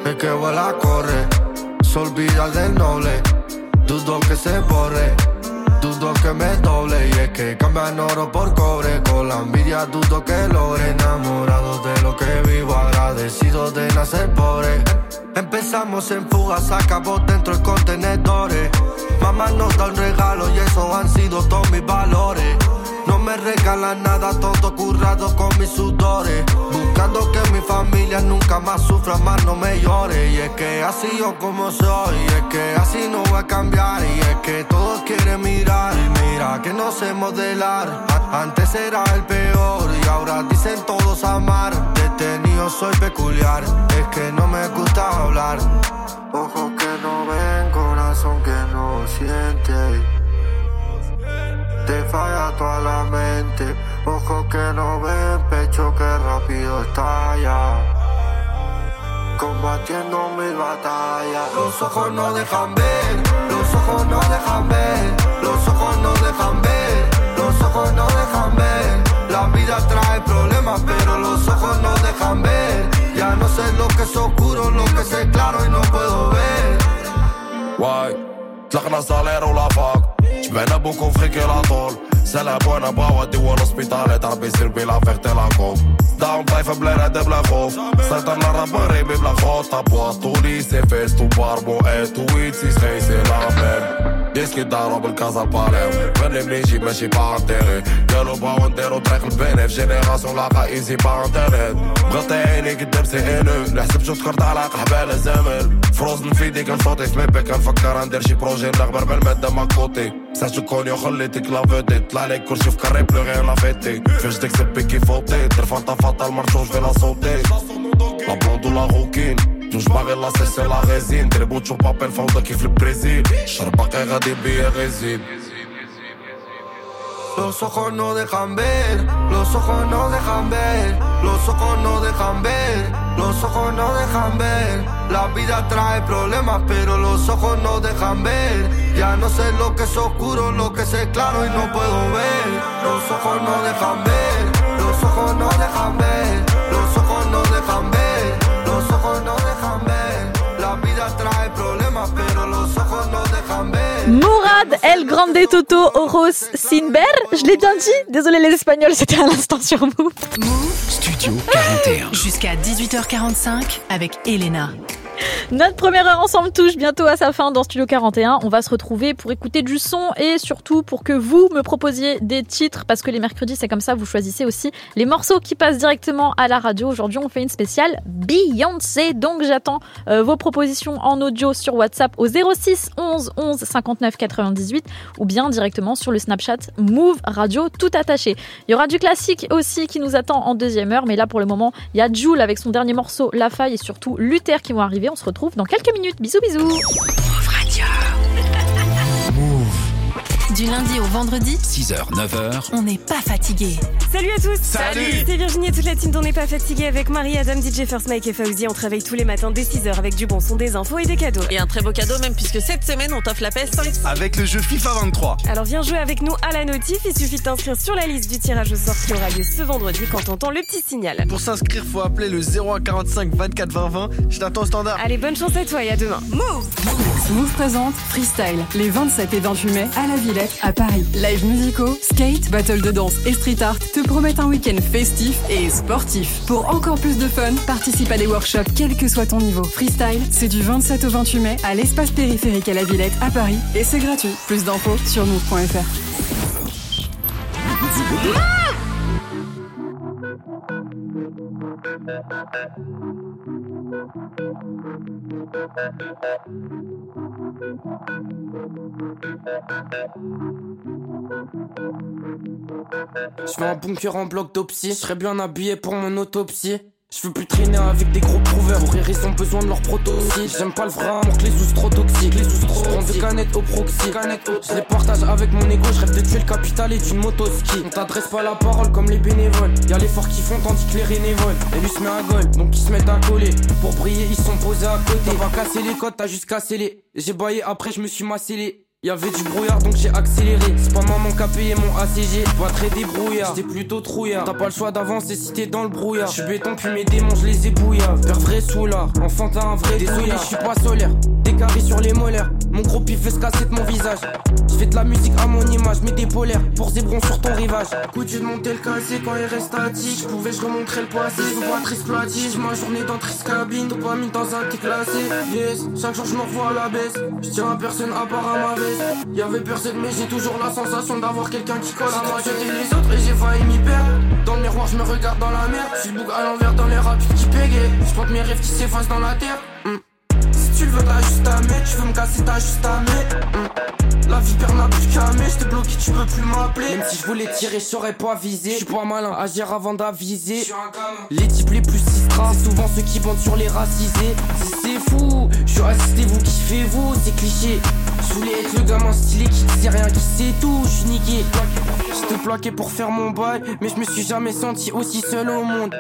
El que vuela corre, se olvida del noble. Dudo que se borre, dudo que me doble. Y es que cambian oro por cobre. Con la envidia dudo que logre. Enamorado de lo que vivo, agradecido de nacer pobre. Empezamos en fugas, acabó dentro de contenedores. Mamá nos da un regalo y eso han sido todos mis valores. No me regalan nada, todo currado con mis sudores. Buscando que mi familia nunca más sufra, más no me llore. Y es que así yo como soy, y es que así no voy a cambiar. Y es que todos quieren mirar, y mira que no sé modelar. Antes era el peor, y ahora dicen todos amar. Detenido soy peculiar, es que no me gusta hablar. Ojos falla toda la mente, ojos que no ven, pecho que rápido estalla. Combatiendo mis batallas. Los ojos no dejan ver, los ojos no dejan ver, los ojos no dejan ver, los ojos no dejan ver. La vida trae problemas, pero los ojos no dejan ver. Ya no sé lo que es oscuro, lo que es claro y no puedo ver. Why? Tlaq na salaire la fac J'bena beaucoup fric et la tol Sella buena bouwen die won hospitaal Daar bezig bij la verte la kop Daarom blijven blaren de blaghof Zet er naar rapper in mijn blaghof Tapo a touri se fes tu ben ضرب الكازا باليم مني منيجي ماشي با انتيري قالوا بغاو نديرو طريق البنف جينيراسيون لاقا ايزي با انترنت بغطي عيني قدام سي انو لحسب شو تكرت على قحبالة زمن فروزن في يدي كنشوطي في ميبي كنفكر ندير شي بروجي نغبر بالمادة ما كوتي ساتو كونيو خليتك لا فيدي طلع لك كلشي في كاري بلو غير لافيتي فاش تكسب بيكي فوتي دير فانتا فاتا المرشوش في لا صوتي لا بلوند جوج باغي لا سيسي لا غيزين دربو تشوف بابيل فوضى كيف البرازيل الشرب باقي غادي بيا غيزين Los ojos no dejan ver, los ojos no dejan ver, los ojos no dejan ver, los ojos no dejan ver. La vida trae problemas, pero los ojos no dejan ver. Ya no sé lo que es oscuro, lo que es claro y no puedo ver. Los ojos no dejan ver, los ojos no dejan ver, los ojos no dejan ver, los ojos no dejan ver. Mourad El Grande Toto Oros Sinber. Je l'ai bien dit. Désolé les Espagnols, c'était à l'instant sur Move. Studio 41. Jusqu'à 18h45 avec Elena. Notre première heure ensemble touche bientôt à sa fin dans Studio 41. On va se retrouver pour écouter du son et surtout pour que vous me proposiez des titres parce que les mercredis c'est comme ça, vous choisissez aussi les morceaux qui passent directement à la radio. Aujourd'hui on fait une spéciale Beyoncé donc j'attends euh, vos propositions en audio sur WhatsApp au 06 11 11 59 98 ou bien directement sur le Snapchat Move Radio tout attaché. Il y aura du classique aussi qui nous attend en deuxième heure mais là pour le moment il y a Jules avec son dernier morceau La Faille et surtout Luther qui vont arriver. On se retrouve dans quelques minutes. Bisous bisous. Du lundi au vendredi, 6h, 9h, on n'est pas fatigué. Salut à tous Salut C'est Virginie et toute la team d'On n'est pas fatigué avec Marie, Adam, DJ First Mike et Fauzi. On travaille tous les matins dès 6h avec du bon son, des infos et des cadeaux. Et un très beau cadeau même puisque cette semaine on t'offre la PS5. Avec le jeu FIFA 23. Alors viens jouer avec nous à la notif, il suffit de t'inscrire sur la liste du tirage au sort qui aura lieu ce vendredi quand t'entends le petit signal. Pour s'inscrire, faut appeler le 0145 24 20 20. Je t'attends au standard. Allez, bonne chance à toi et à demain. Move Move présente Freestyle les 27 et 28 mai à la À Paris. Live musicaux, skate, battle de danse et street art te promettent un week-end festif et sportif. Pour encore plus de fun, participe à des workshops quel que soit ton niveau. Freestyle, c'est du 27 au 28 mai à l'espace périphérique à la Villette à Paris et c'est gratuit. Plus d'infos sur move.fr. Je fais un bunker en bloc d'opsie. Je serais bien habillé pour mon autopsie. Je veux plus traîner avec des gros prouveurs. Pour rire, ils ont besoin de leur protoxyde. J'aime pas le vrai amour que les sous trop toxiques. Les sous trop prends des canettes au proxy. Je les partage avec mon ego. Je rêve de tuer le capital et d'une moto ski. On t'adresse pas la parole comme les bénévoles. Y'a les forts qui font tandis que les bénévoles. Et lui se met à gol, donc ils se mettent à coller. Pour briller, ils sont posés à côté. On va casser les côtes, t'as juste cassé les. J'ai baillé après, je me suis massé les. Y'avait du brouillard donc j'ai accéléré. C'est pas maman qui a payé mon ACG Pas très débrouillard J'étais plutôt trouillard. T'as pas le choix d'avancer si t'es dans le brouillard. J'suis béton puis mes démons je les ai bouillards Père vrai soulard. Enfant t'as un vrai Désolé je suis pas solaire Des sur les molaires. Mon gros pif fait se casser de mon visage. J'fais de la musique à mon image Mets des polaires. Pour zébron sur ton rivage. Coutu de monter le cassé quand il reste statique J'pouvais je remontrer le passé. Je vois triste Ma journée dans triste cabine. Dopamine dans un thé classé. Yes Chaque jour je me revois à la baisse. J'tiens à personne à part à ma veste. Y'avait personne mais j'ai toujours la sensation d'avoir quelqu'un qui colle à moi. Les autres et j'ai failli m'y perdre. Dans le miroir je me regarde dans la merde Je suis le bouc à l'envers dans les rapides qui pégaient Je mes rêves qui s'effacent dans la terre. Hmm. Tu le veux t'as juste à mettre Tu veux me casser t'as juste à mettre. La vipère n'a plus qu'à mettre J't'ai bloqué tu peux plus m'appeler. Même si je voulais tirer je saurais pas viser Je suis pas malin agir avant d'aviser. Les types les plus sistras souvent ceux qui bandent sur les racisés. Si c'est fou Je suis assisté vous kiffez-vous C'est cliché. Je voulais être le gamin stylé qui sait rien, qui sait tout, je suis niqué. J'étais plaqué pour faire mon bail, mais je me suis jamais senti aussi seul au monde.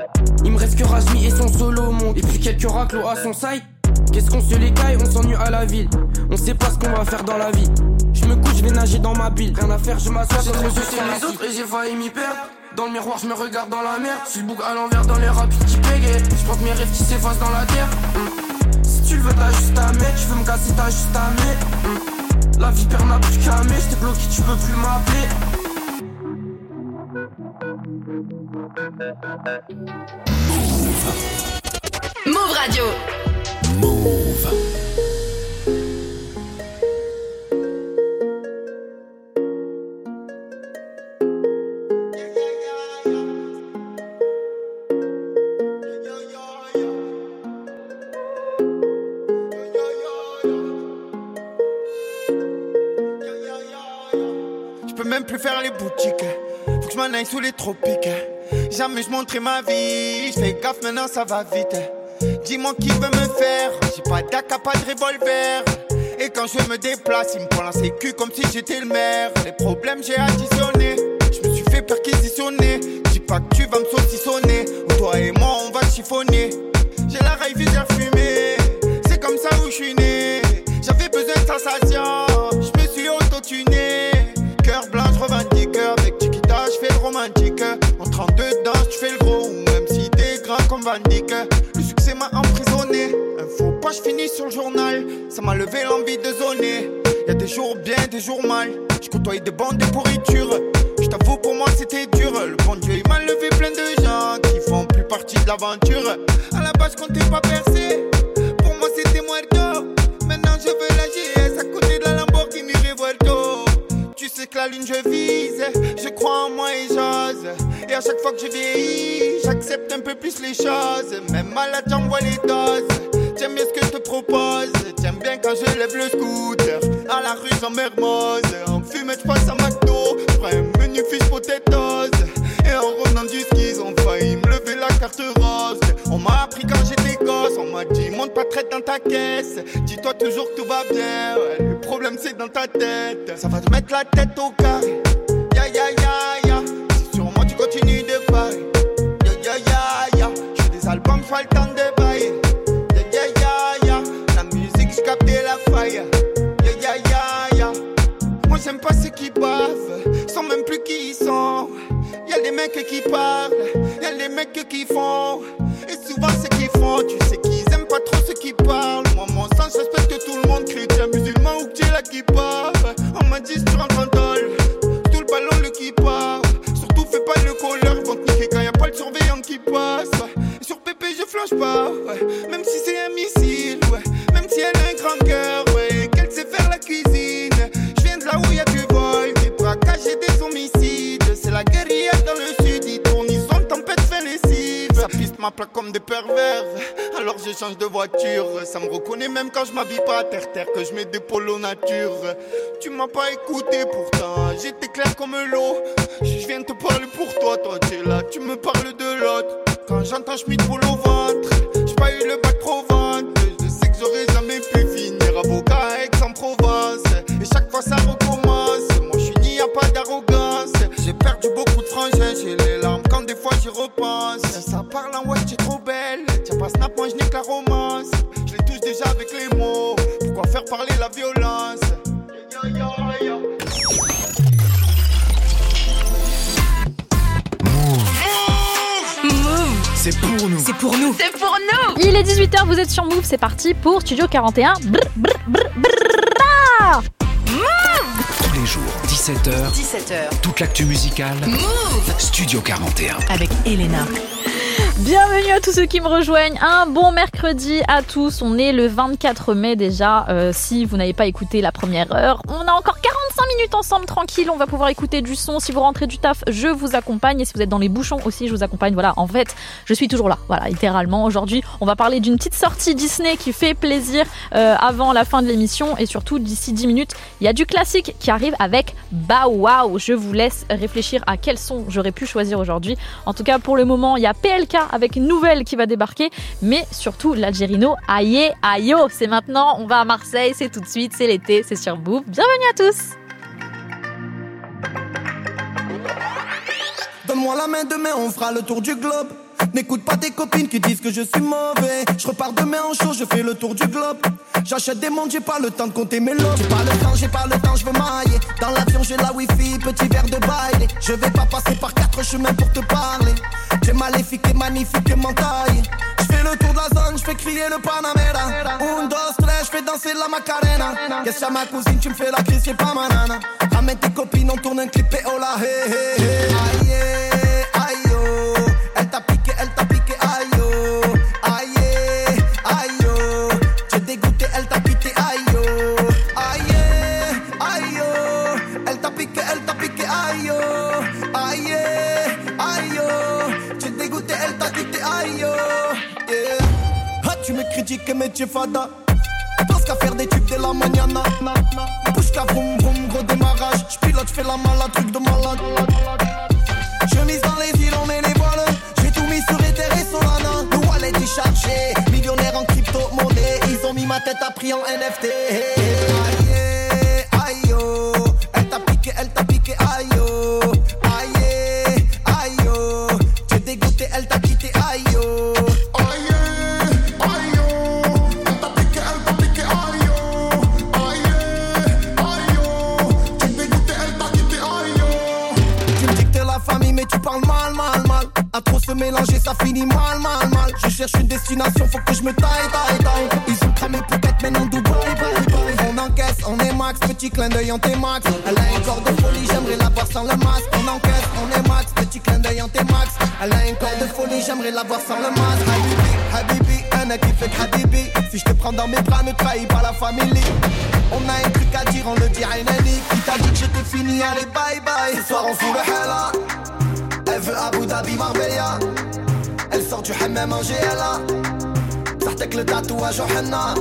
Il me reste que Rajmi et son solo au monde, et puis quelques raclos à son side. Qu'est-ce qu'on se les caille, on s'ennuie à la ville. On sait pas ce qu'on va faire dans la vie. Je me couche, je vais nager dans ma bille. Rien à faire, je m'assois J'ai trop je les autres et j'ai failli m'y perdre. Dans le miroir, je me regarde dans la merde. Je suis le bouc à l'envers dans les rapides qui pégaient. Je porte mes rêves qui s'effacent dans la terre. Hmm. Si tu le veux, t'as juste à mettre. Tu veux me casser, t'as juste à mettre. Hmm. La vipère n'a plus qu'à mettre. J't'ai bloqué, tu peux plus m'appeler. Move Radio. Je peux même plus faire les boutiques, faut que je m'en aille sous les tropiques. Jamais je montrer ma vie. j'fais gaffe maintenant, ça va vite. Dis-moi qui veut me faire. J'ai pas d'AK, pas de revolver. Et quand je me déplace, il me prend la sécu comme si j'étais le maire. Les problèmes, j'ai additionné. Je me suis fait perquisitionner. Dis pas que tu vas me saucissonner. Toi et moi, on va chiffonner. J'ai la raille visère fumée. C'est comme ça où je suis né. J'avais besoin de sensation. Je me suis auto-tuné. Cœur blanc, je revendique. Avec Chiquita, je fais le romantique. En 32 danses, tu fais le gros. Même si t'es grand comme Van. Succès m'a emprisonné. Un faux pas, je finis sur le journal. Ça m'a levé l'envie de zoner. Y'a des jours bien, des jours mal. Je côtoyais des bandes de pourriture. Je t'avoue, pour moi c'était dur. Le bon Dieu, il m'a levé plein de gens qui font plus partie de l'aventure. À la base, je comptais pas percer. Pour moi, c'était muerto. Maintenant, je veux la GS à côté de la Lamborghini Revuelto. Tu sais que la lune, je vise. Je crois en moi et j'ose. À chaque fois que je vieillis, j'accepte un peu plus les choses. Même malade, j'envoie les doses. T'aimes bien ce que je te propose. T'aimes bien quand je lève le scooter. À la rue, j'en mermoz. En fumette, je passe à McDo. J'prends un menu fish potatoes. Et en revenant du ski, ils ont failli me lever la carte rose. On m'a appris quand j'étais gosse. On m'a dit, monte pas traite dans ta caisse. Dis-toi toujours que tout va bien. Le problème, c'est dans ta tête. Ça va te mettre la tête au carré. Ya ya ya tu continues de parler. Ya ya. J'fais des albums, j'pas le temps de bailler. Ya ya ya. La musique, j'captais la faille. Ya ya ya ya. Moi j'aime pas ceux qui bavent, sans même plus qui ils sont. Y'a les mecs qui parlent, y'a les mecs qui font. Et souvent ceux qui font, tu sais qu'ils aiment pas trop ceux qui parlent. Moi mon sens, j'respecte tout le monde, chrétien, musulman ou que là qui parle. On m'a dit tu rentres en Pas le ils vont niquer quand y a pas le surveillant qui passe. Et sur Pépé je flanche pas, ouais. même si c'est un missile, ouais. Même si elle a un grand cœur, ouais. Qu'elle sait faire la cuisine. Je viens de là où y a du vol, des braquages et des homicides. C'est la guérilla dans le sud, ils ma plaque comme des pervers, alors je change de voiture. Ça me reconnaît même quand je m'habille pas à terre-terre, que je mets des polos nature. Tu m'as pas écouté pourtant, j'étais clair comme l'eau. Je viens te parler pour toi, toi t'es là, tu me parles de l'autre. Quand j'entends Schmitt pour au ventre, j'ai pas eu le bac pro Je sais que j'aurais jamais pu finir avocat à Aix-en-Provence. Et chaque fois ça recommence. Moi je suis ni à pas d'arrogance. J'ai perdu beaucoup de frangins, j'ai les larmes quand des fois j'y repense. Ça parle en ouais, t'es trop belle. Tiens pas snap, moi je la romance. Je les touche déjà avec les mots. Pourquoi faire parler la violence? C'est pour nous. C'est pour nous. C'est pour nous. Il est 18h, vous êtes sur Move, c'est parti pour Studio 41. Brr, brr, brr, 17h, 17h. toute l'actu musicale. Move Studio 41. avec Elena. Bienvenue à tous ceux qui me rejoignent. Un bon mercredi à tous. On est le 24 mai déjà. Euh, si vous n'avez pas écouté la première heure, on a encore 45 minutes ensemble tranquille. On va pouvoir écouter du son. Si vous rentrez du taf, je vous accompagne. Et si vous êtes dans les bouchons aussi, je vous accompagne. Voilà, en fait, je suis toujours là. Voilà, littéralement. Aujourd'hui, on va parler d'une petite sortie Disney qui fait plaisir euh, avant la fin de l'émission. Et surtout, d'ici 10 minutes, il y a du classique qui arrive avec Bow Wow. Je vous laisse réfléchir à quel son j'aurais pu choisir aujourd'hui. En tout cas, pour le moment, il y a PLK avec une nouvelle qui va débarquer, mais surtout l'Algérino Aïe Ayo. C'est maintenant, on va à Marseille, c'est tout de suite, c'est l'été, c'est sur Bouffe. Bienvenue à tous. Donne-moi la main demain, on fera le tour du globe. N'écoute pas tes copines qui disent que je suis mauvais. Je repars demain en show, je fais le tour du globe. J'achète des montres, j'ai pas le temps de compter mes lots. J'ai pas le temps, j'ai pas le temps, je veux mailler. Dans l'avion, j'ai la wifi, petit verre de baile. Je vais pas passer par quatre chemins pour te parler. J'ai maléfique et magnifique et mentaille. Je fais le tour de la zone, je fais crier le Panamera. Un, dos, tres, je fais danser la Macarena. Qu'est-ce que ma cousine, tu me fais la crise, c'est pas ma nana. Ramène tes copines, on tourne un clip et oh là, hey, hey, hey. Aïe, Tu es fada. Parce qu'à faire des tubes de la mañana. Pouchka vroom vroom, gros démarrage. J'pilote, j'fais la malade, truc de malade. Chemise dans les îles, on est les voiles. J'ai tout mis sur Ether et Solana. Le wallet est chargé. Millionnaire en crypto-monnaie. Ils ont mis ma tête à prix en NFT. Ça finit mal, mal, mal. Je cherche une destination, faut que je me taille, taille, taille. Ils ont cramé pour être maintenant Dubaï, bye, bye. On encaisse, on est max, petit clin d'œil en T-max. Elle a un corps de folie, j'aimerais la voir sans le masque. On encaisse, on est max, petit clin d'œil en T-max. Elle a un corps de folie, j'aimerais la voir sans le masque. Habibi, Habibi, un qui fait Habibi. Si je te prends dans mes bras, ne trahis pas la famille. On a un truc à dire, on le dit à une amie. Qui t'a dit que j'étais fini, allez bye bye. Ce soir on fout le. Elle veut Abu Dhabi, Marbella. Elle sort du hammam en GLA. Sartek le tatouage au henna.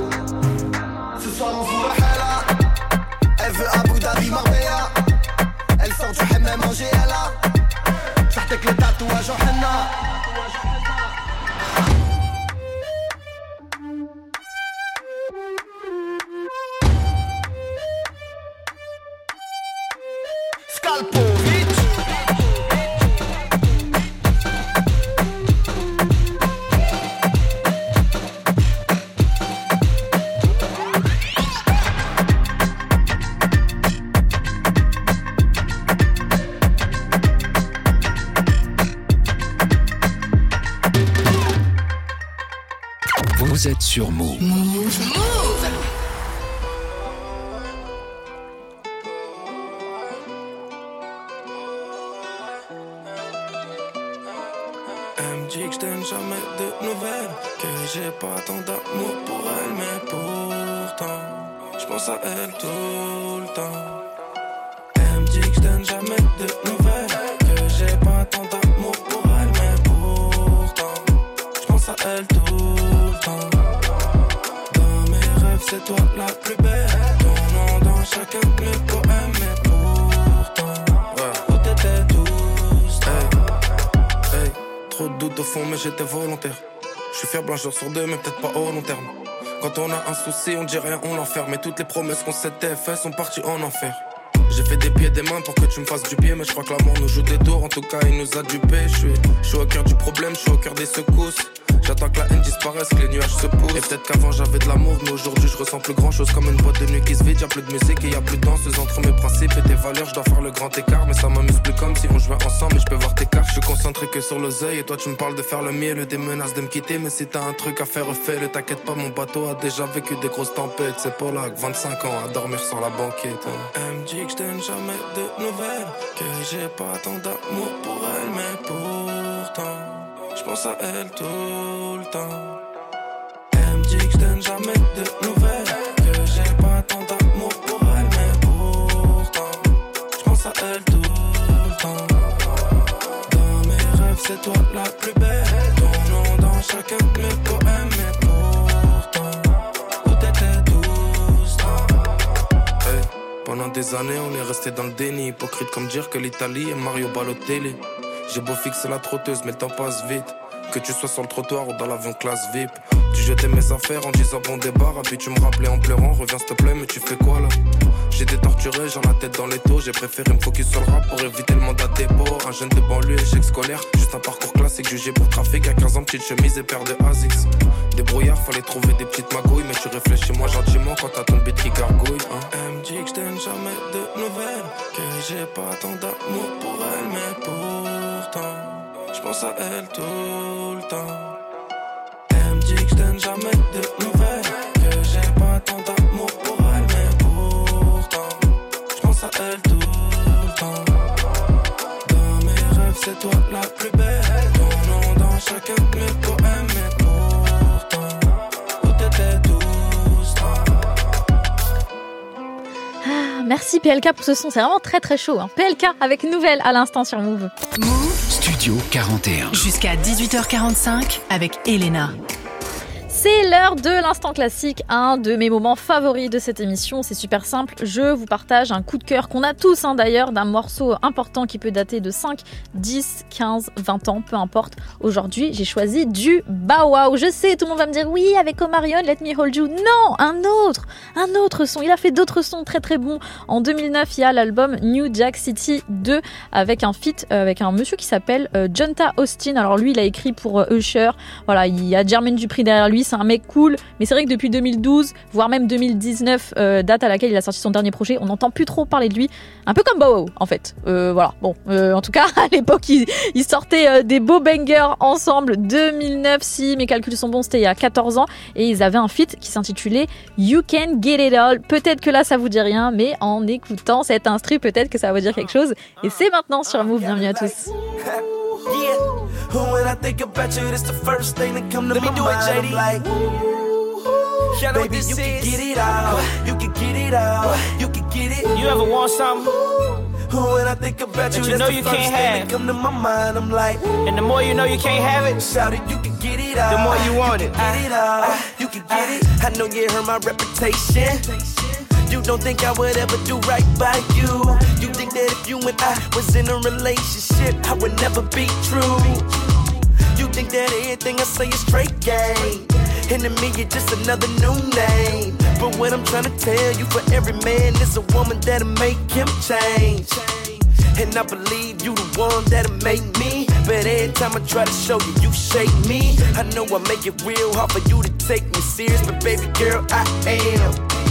Pense à elle tout le temps. Elle me dit que je donne jamais de nouvelles, que j'ai pas tant d'amour pour elle, mais pourtant, je pense à elle tout le temps. Dans mes rêves, c'est toi la plus belle, ton nom dans chacun de mes poèmes, mais pourtant, où t'étais tous, hey. Hey, trop de doutes au fond, mais j'étais volontaire. Je suis fier blancheur sur deux, mais peut-être pas au long terme. Quand on a un souci, on dit rien, on l'enferme. Mais toutes les promesses qu'on s'était faites sont parties en enfer. J'ai fait des pieds des mains pour que tu me fasses du pied, mais je crois que l'amour nous joue des tours. En tout cas, il nous a suis, je suis au cœur du problème, je suis au cœur des secousses. J'attends que la haine disparaisse, que les nuages se poussent. Et peut-être qu'avant j'avais de l'amour, mais aujourd'hui je ressens plus grand chose comme une boîte de nuit qui se vide. Y'a plus de musique et y a plus de danseuse entre mes principes et tes valeurs. Je dois faire le grand écart, mais ça m'amuse plus comme si on jouait ensemble. Mais je peux voir tes cartes, je suis concentré que sur l'oseille. Et toi tu me parles de faire le miel, des menaces de me quitter. Mais si t'as un truc à faire, fais-le. T'inquiète pas, mon bateau a déjà vécu des grosses tempêtes. C'est pour là que 25 ans à dormir sur la banquette. hein. Elle me dit que je jamais de nouvelles, que j'ai pas tant d'amour pour elle, mais pourtant, je pense à elle tout le temps. Elle me dit que je donne jamais de nouvelles, que j'ai pas tant d'amour pour elle, mais pourtant, je pense à elle tout le temps. Dans mes rêves, c'est toi la plus belle, ton nom dans chacun de mes poèmes, mais pourtant, où t'étais tous Hey, Pendant des années, on est resté dans le déni. Hypocrite comme dire que l'Italie est Mario Balotelli. J'ai beau fixer la trotteuse, mais le temps passe vite. Que tu sois sur le trottoir ou dans l'avion classe VIP. Tu jetais mes affaires en disant bon débarras. Puis tu me rappelais en pleurant, reviens s'il te plaît, mais tu fais quoi là? J'ai été torturé, j'en la tête dans les taux. J'ai préféré me focus sur le rap pour éviter le mandat dépôt. Un jeune de banlieue, échec scolaire. Juste un parcours classique, jugé pour trafic. À 15 ans, petite chemise et paire de Asics. Des brouillards, fallait trouver des petites magouilles. Mais tu réfléchis moi gentiment quand t'as ton beat qui gargouille. Hein. Elle me dit que je jamais de nouvelles. Que j'ai pas tant d'amour pour elle, mais je pense à elle tout le temps. Elle me dit que je donne jamais de nouvelles. Que j'ai pas tant d'amour pour elle, mais pourtant, je pense à elle tout le temps. Dans mes rêves, c'est toi la plus belle. Ton nom dans chacun de mes poèmes, mais pourtant, où t'étais tous Ah, merci PLK pour ce son, c'est vraiment très très chaud. hein. PLK avec nouvelle à l'instant sur Move. Studio 41. Jusqu'à 18h45 avec Elena. C'est l'heure de l'instant classique, un de mes moments favoris de cette émission. C'est super simple, je vous partage un coup de cœur qu'on a tous hein, d'ailleurs, d'un morceau important qui peut dater de 5, 10, 15, 20 ans, peu importe. Aujourd'hui, j'ai choisi du Bow Wow. Je sais, tout le monde va me dire oui, avec Omarion, Let Me Hold You. Non, un autre, un autre son. Il a fait d'autres sons très très bons. En 2009, il y a l'album New Jack City 2 avec un feat euh, avec un monsieur qui s'appelle euh, Jonta Austin. Alors lui, il a écrit pour euh, Usher. Voilà, il y a Jermaine Dupri derrière lui. C'est un mec cool. Mais c'est vrai que depuis 2012, voire même 2019, euh, date à laquelle il a sorti son dernier projet, on n'entend plus trop parler de lui. Un peu comme Bow Wow, en fait. Euh, voilà. Bon, euh, en tout cas, [LAUGHS] à l'époque, ils, ils sortaient des beaux bangers ensemble. 2009, si mes calculs sont bons, c'était il y a 14 ans. Et ils avaient un feat qui s'intitulait You Can Get It All. Peut-être que là, ça vous dit rien, mais en écoutant cet instru, peut-être que ça va vous dire quelque chose. Et c'est maintenant sur Move. Bienvenue à tous. Yeah. Who when I think about you, that's the first thing that come to Let my me do it, mind. I'm like, know what baby, you can is? get it out. You can get it out. You can get it. You ever want something? Who, when I think about you, you that's know the you first can't thing have. that come to my mind. I'm like, And the more you know you can't have it, shout it, you can get it out. the more you want you it. get it out. Ah, ah, you can ah. get it. I know you heard my reputation. You don't think I would ever do right by you. You think that if you and I was in a relationship, I would never be true. You think that everything I say is straight game. And to me, you're just another new name. But what I'm trying to tell you, for every man, there's a woman that'll make him change. And I believe you the one that'll make me. But every time I try to show you, you shake me. I know I make it real hard for you to take me serious, but baby girl, I am.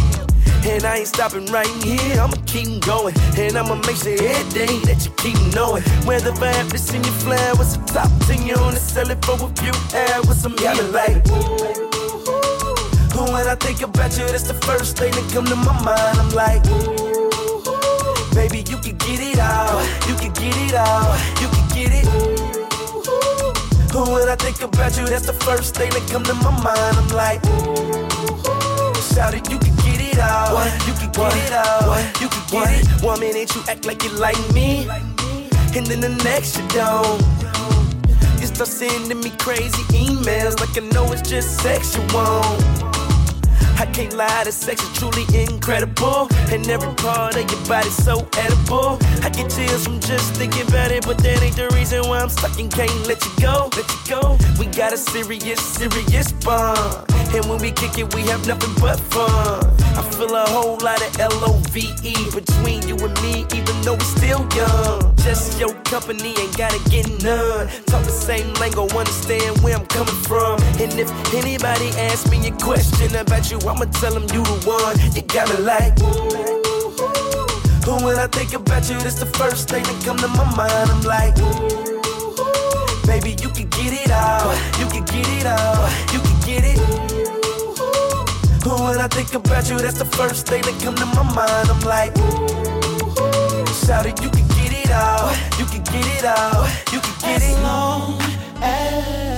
And I ain't stopping right here, I'ma keep going. And I'ma make sure every day that you keep knowing. Whether to send you flowers or top 10 you the sell it for a few hours, I'm here like. When I think about you, that's the first thing that come to my mind. I'm like, ooh, baby, you can get it out. You can get it out. You can get it. Ooh, When I think about you, that's the first thing that come to my mind. I'm like, shout it, you can it out. You can get it out. You can get it. One minute you act like you like me, and then the next you don't. You start sending me crazy emails like I know it's just sexual. I can't lie, the sex is truly incredible. And every part of your body's so edible. I get chills from just thinking about it, but that ain't the reason why I'm stuck and can't let you go. Let you go. We got a serious, serious bond. And when we kick it, we have nothing but fun. I feel a whole lot of L O V E between you and me, even though we're still young. Just your company ain't gotta get none. Talk the same lingo, understand where I'm coming from. And if anybody asks me a question about you, I'ma tell them you the one. You got me like. Ooh, When I think about you, that's the first thing that come to my mind. I'm like, baby, you can get it out. You can get it out. You can get it. Ooh, When I think about you, that's the first thing that come to my mind. I'm like, shout it, you can get it out. You can get it out. You can get it. As long as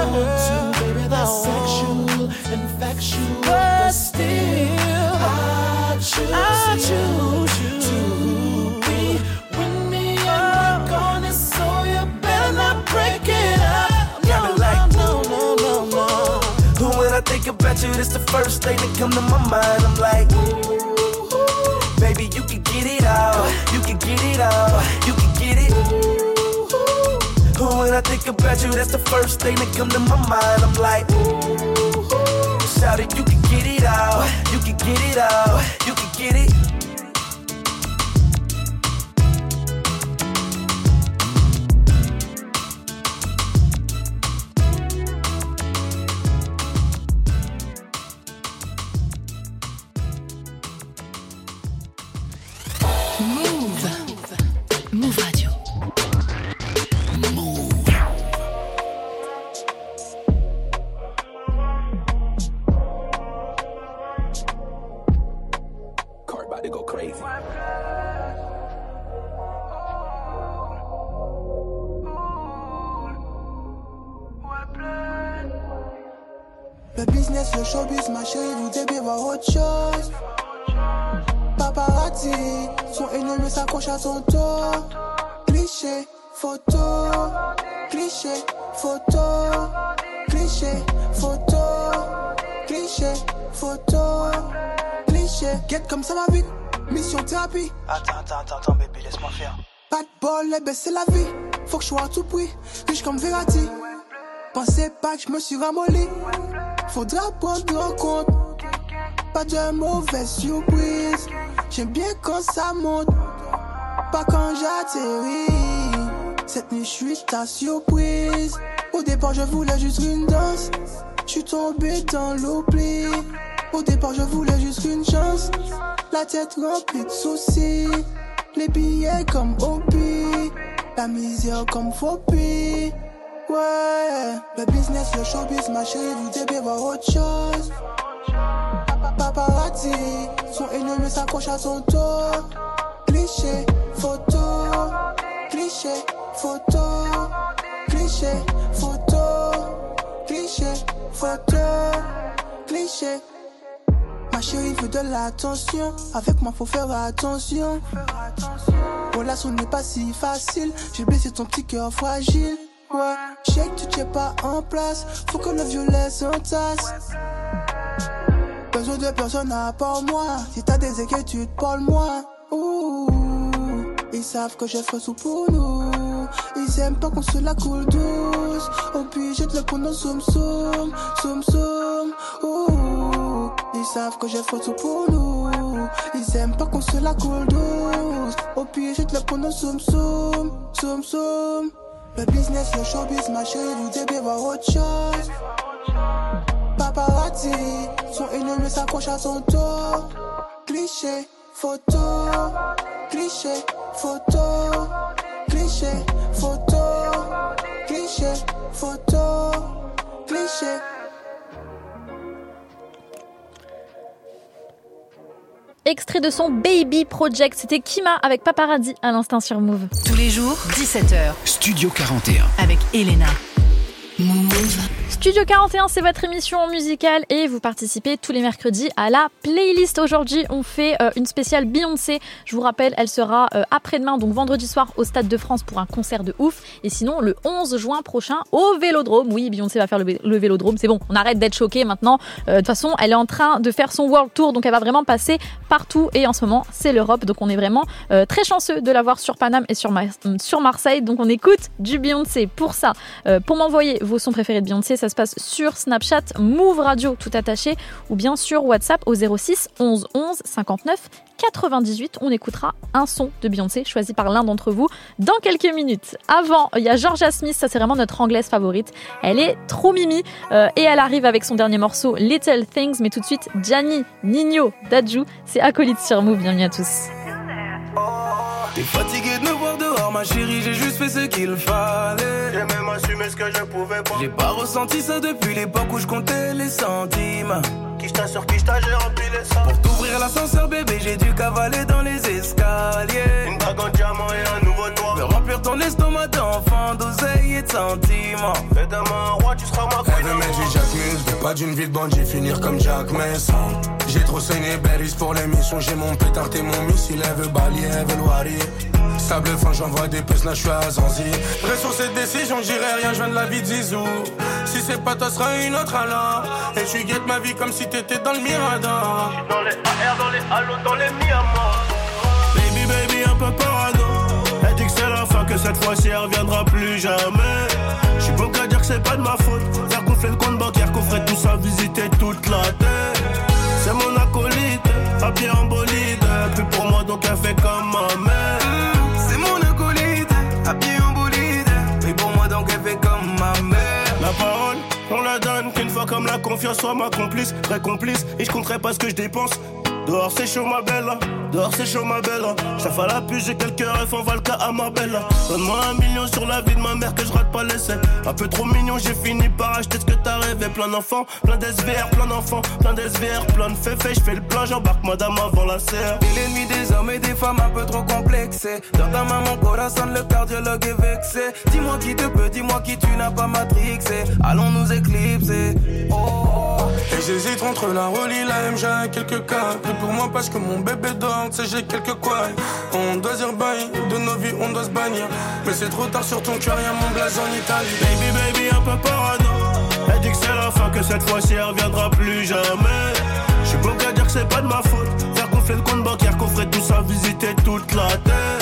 any girl to, baby, that's sexual and factual, but still I choose, I choose to be with me and work on it, so you better not break it up. No, no, no, no, no, no. When I think about you, that's the first thing that come to my mind. I'm like, baby, you can get it out. You can get it out. You can get it. When I think about you, that's the first thing that come to my mind. I'm like, shout it, you can get it out. You can get it out. You can get it. Comme ça va vite, mission thérapie. Attends, attends, attends, attends, bébé, laisse-moi faire. Pas de bol, eh ben c'est la vie. Faut que je sois à tout prix, riche comme Verratti. Pensez pas que je me suis ramolli. Faudra prendre en compte. Pas de mauvaise surprise. J'aime bien quand ça monte. Pas quand j'atterris. Cette nuit, je suis ta surprise. Au départ, je voulais juste une danse. Je suis tombé dans l'oubli. Au départ, je voulais juste une chance. La tête remplie de soucis. Les billets comme hobby. La misère comme phobie. Ouais, le business, le showbiz, ma chérie, vous devez voir autre chose. Paparazzi, son ennemi s'accroche à son dos. Cliché, photo, cliché, photo, cliché, photo, cliché, photo, cliché. Chérie veut de l'attention, avec moi faut faire attention. Relation n'est pas si facile, j'ai blessé ton petit cœur fragile. Ouais, shake, tu tiens pas en place, faut que le violet s'entasse. Besoin de personne à part moi, si t'as des inquiétudes, parle-moi. Ils savent que je ferai tout pour nous. Ils aiment pas qu'on se la coule douce. Obligé de le prendre soum soum, soum soum. Ils savent que ferai tout pour nous. Ils aiment pas qu'on se la coule douce. Obligé de le prendre soum soum, soum soum. Le business, le showbiz, ma chérie, vous devez voir autre chose. Paparazzi, son ennemi s'accroche à son dos. Cliché, photo, cliché, photo, cliché, photo, cliché, photo, cliché. Extrait de son Baby Project, c'était Kima avec Paparazzi à l'instant sur Move. Tous les jours, 17h. Studio 41. Avec Elena. Studio 41, c'est votre émission musicale et vous participez tous les mercredis à la playlist. Aujourd'hui, on fait euh, une spéciale Beyoncé. Je vous rappelle, elle sera euh, après-demain, donc vendredi soir, au Stade de France pour un concert de ouf. Et sinon, le 11 juin prochain, au Vélodrome. Oui, Beyoncé va faire le, vé- le Vélodrome. C'est bon, on arrête d'être choqués maintenant. Euh, De toute façon, elle est en train de faire son World Tour, donc elle va vraiment passer partout. Et en ce moment, c'est l'Europe. Donc on est vraiment très chanceux de la voir sur Paname et sur, Ma- sur Marseille. Donc on écoute du Beyoncé. Pour ça, pour m'envoyer vos sons préférés de Beyoncé, ça se passe sur Snapchat, Move Radio tout attaché, ou bien sur WhatsApp au 06 11 11 59 98. On écoutera un son de Beyoncé choisi par l'un d'entre vous dans quelques minutes. Avant, il y a Georgia Smith, ça c'est vraiment notre anglaise favorite. Elle est trop mimi euh, et elle arrive avec son dernier morceau Little Things, mais tout de suite Gianni, Nino, Daju, c'est acolyte sur Move. Bienvenue à tous. Ma chérie, j'ai juste fait ce qu'il fallait. J'ai même assumé ce que je pouvais pas. J'ai pas ressenti ça depuis l'époque où je comptais les centimes. Qui t'a sur qui t'a, j'ai rempli les sacs. Pour t'ouvrir l'ascenseur, bébé, j'ai dû cavaler dans les escaliers. Une bague en diamant et un nouveau toit. Me remplir ton estomac d'enfant, d'oseille et de sentiments. Fais demain un roi, tu seras ma Elle veut mettre du Jack Mills, pas d'une vie de bandit, finir comme Jack Mess. J'ai trop saigné Berries pour l'émission, j'ai mon pétard et mon missile, elle veut balayer, elle veut loirer. Sable fin, j'envoie des puces, là je suis à Zanzi. Vrai sur cette décision, j'irai rien, je viens de la vie de Zizou. Si c'est pas toi, sera une autre alors. Et tu guettes ma vie comme si t'étais dans le Mirador. Dans les AR, dans les halos, dans les Miamas. Baby, baby, un peu parano. Elle dit que c'est la fin, que cette fois-ci elle reviendra plus jamais. J'suis beau qu'à dire que c'est pas de ma faute. Faire gonfler le compte bancaire, qu'on ferait tout ça, visiter toute la terre. C'est mon acolyte, à pied en bolide. Plus pour moi, donc elle fait comme ma mère. Comme la confiance soit ma complice, très complice, et je compterai pas ce que je dépense. Dehors c'est chaud ma belle, dehors c'est chaud ma belle. Ça fait la pluie, j'ai quelques rêves, on va le cas à ma belle. Donne-moi un million sur la vie de ma mère que je rate pas l'essai. Un peu trop mignon, j'ai fini par acheter ce que t'as rêvé. Plein d'enfants, plein d'SVR, plein d'enfants, plein d'SVR, plein de féfés. Je fais le plein, j'embarque madame avant la serre. T'es l'ennemi des hommes et des femmes un peu trop complexés. Dans ta main, mon corazon, le cardiologue est vexé. Dis-moi qui te peut, dis-moi qui tu n'as pas matrixé. Allons nous éclipser. Oh, Et j'hésite entre la Rolly, la MJ quelques cas. Plus pour moi parce que mon bébé dort, sais, j'ai quelques quoi. On doit dire bye, de nos vies on doit se bannir. Mais c'est trop tard sur ton cœur, y'a mon blaze en Italie. Baby, baby, un peu parano. Elle dit que c'est la fin, que cette fois-ci elle reviendra plus jamais. J'suis bon qu'à dire que c'est pas de ma faute. Faire gonfler le compte bancaire, qu'on ferait tout ça, visiter toute la terre.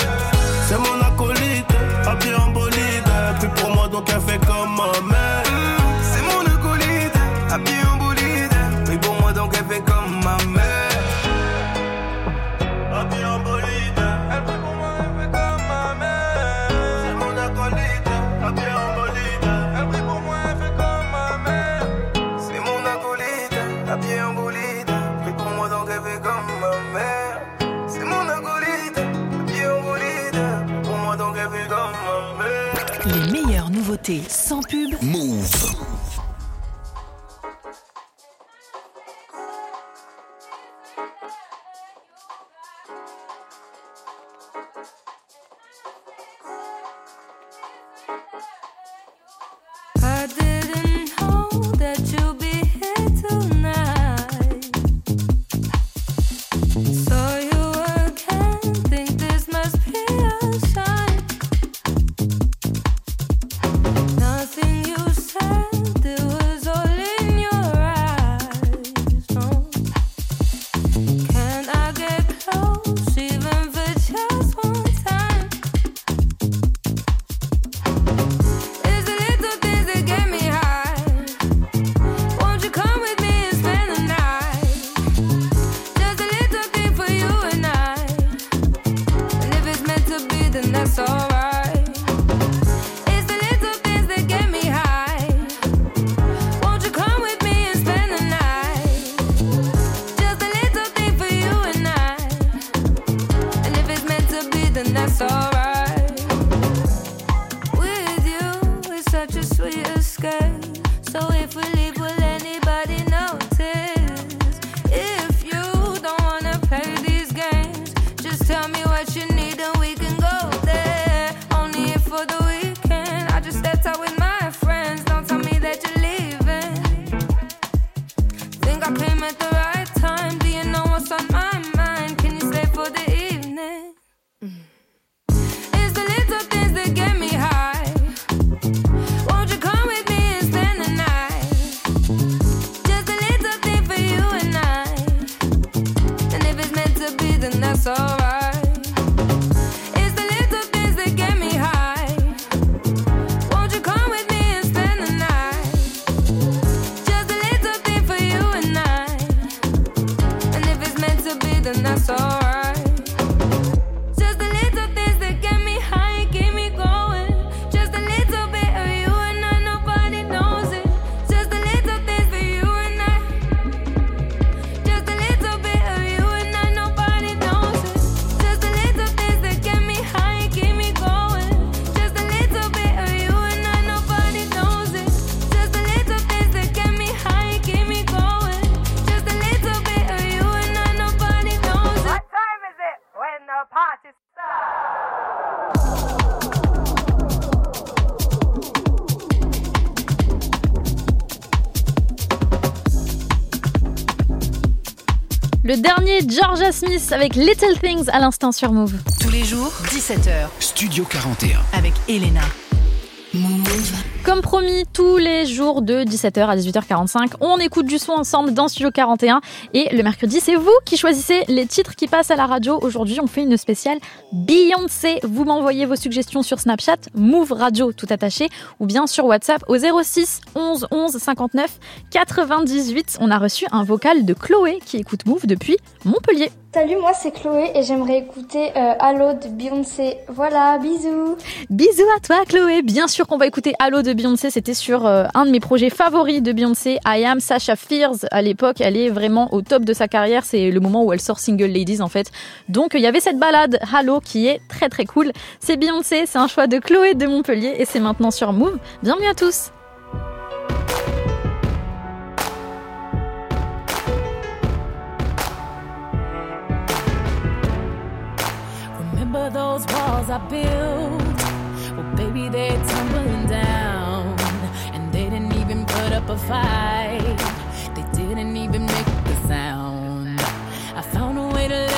C'est mon acolyte, habillé en bolide. Plus pour moi, donc elle fait comme ma nouveautés sans pub. Move. Le dernier Georgia Smith avec Little Things à l'instant sur Move. Tous les jours, 17h. Studio 41. Avec Elena. Move. Comme promis, tous les jours de 17h à 18h45, on écoute du son ensemble dans Studio 41. Et le mercredi, c'est vous qui choisissez les titres qui passent à la radio. Aujourd'hui, on fait une spéciale Beyoncé. Vous m'envoyez vos suggestions sur Snapchat, Move Radio tout attaché, ou bien sur WhatsApp au 06 11 11 59 98. On a reçu un vocal de Chloé qui écoute Move depuis Montpellier. Salut, moi c'est Chloé et j'aimerais écouter euh, Allo de Beyoncé. Voilà, bisous. Bisous à toi Chloé. Bien sûr qu'on va écouter Allo de Beyoncé. C'était sur euh, un de mes projets favoris de Beyoncé, I Am Sasha Fierce. À l'époque, elle est vraiment au top de sa carrière. C'est le moment où elle sort Single Ladies en fait. Donc il y avait cette balade Allo qui est très très cool. C'est Beyoncé, c'est un choix de Chloé de Montpellier et c'est maintenant sur Move. Bienvenue à tous.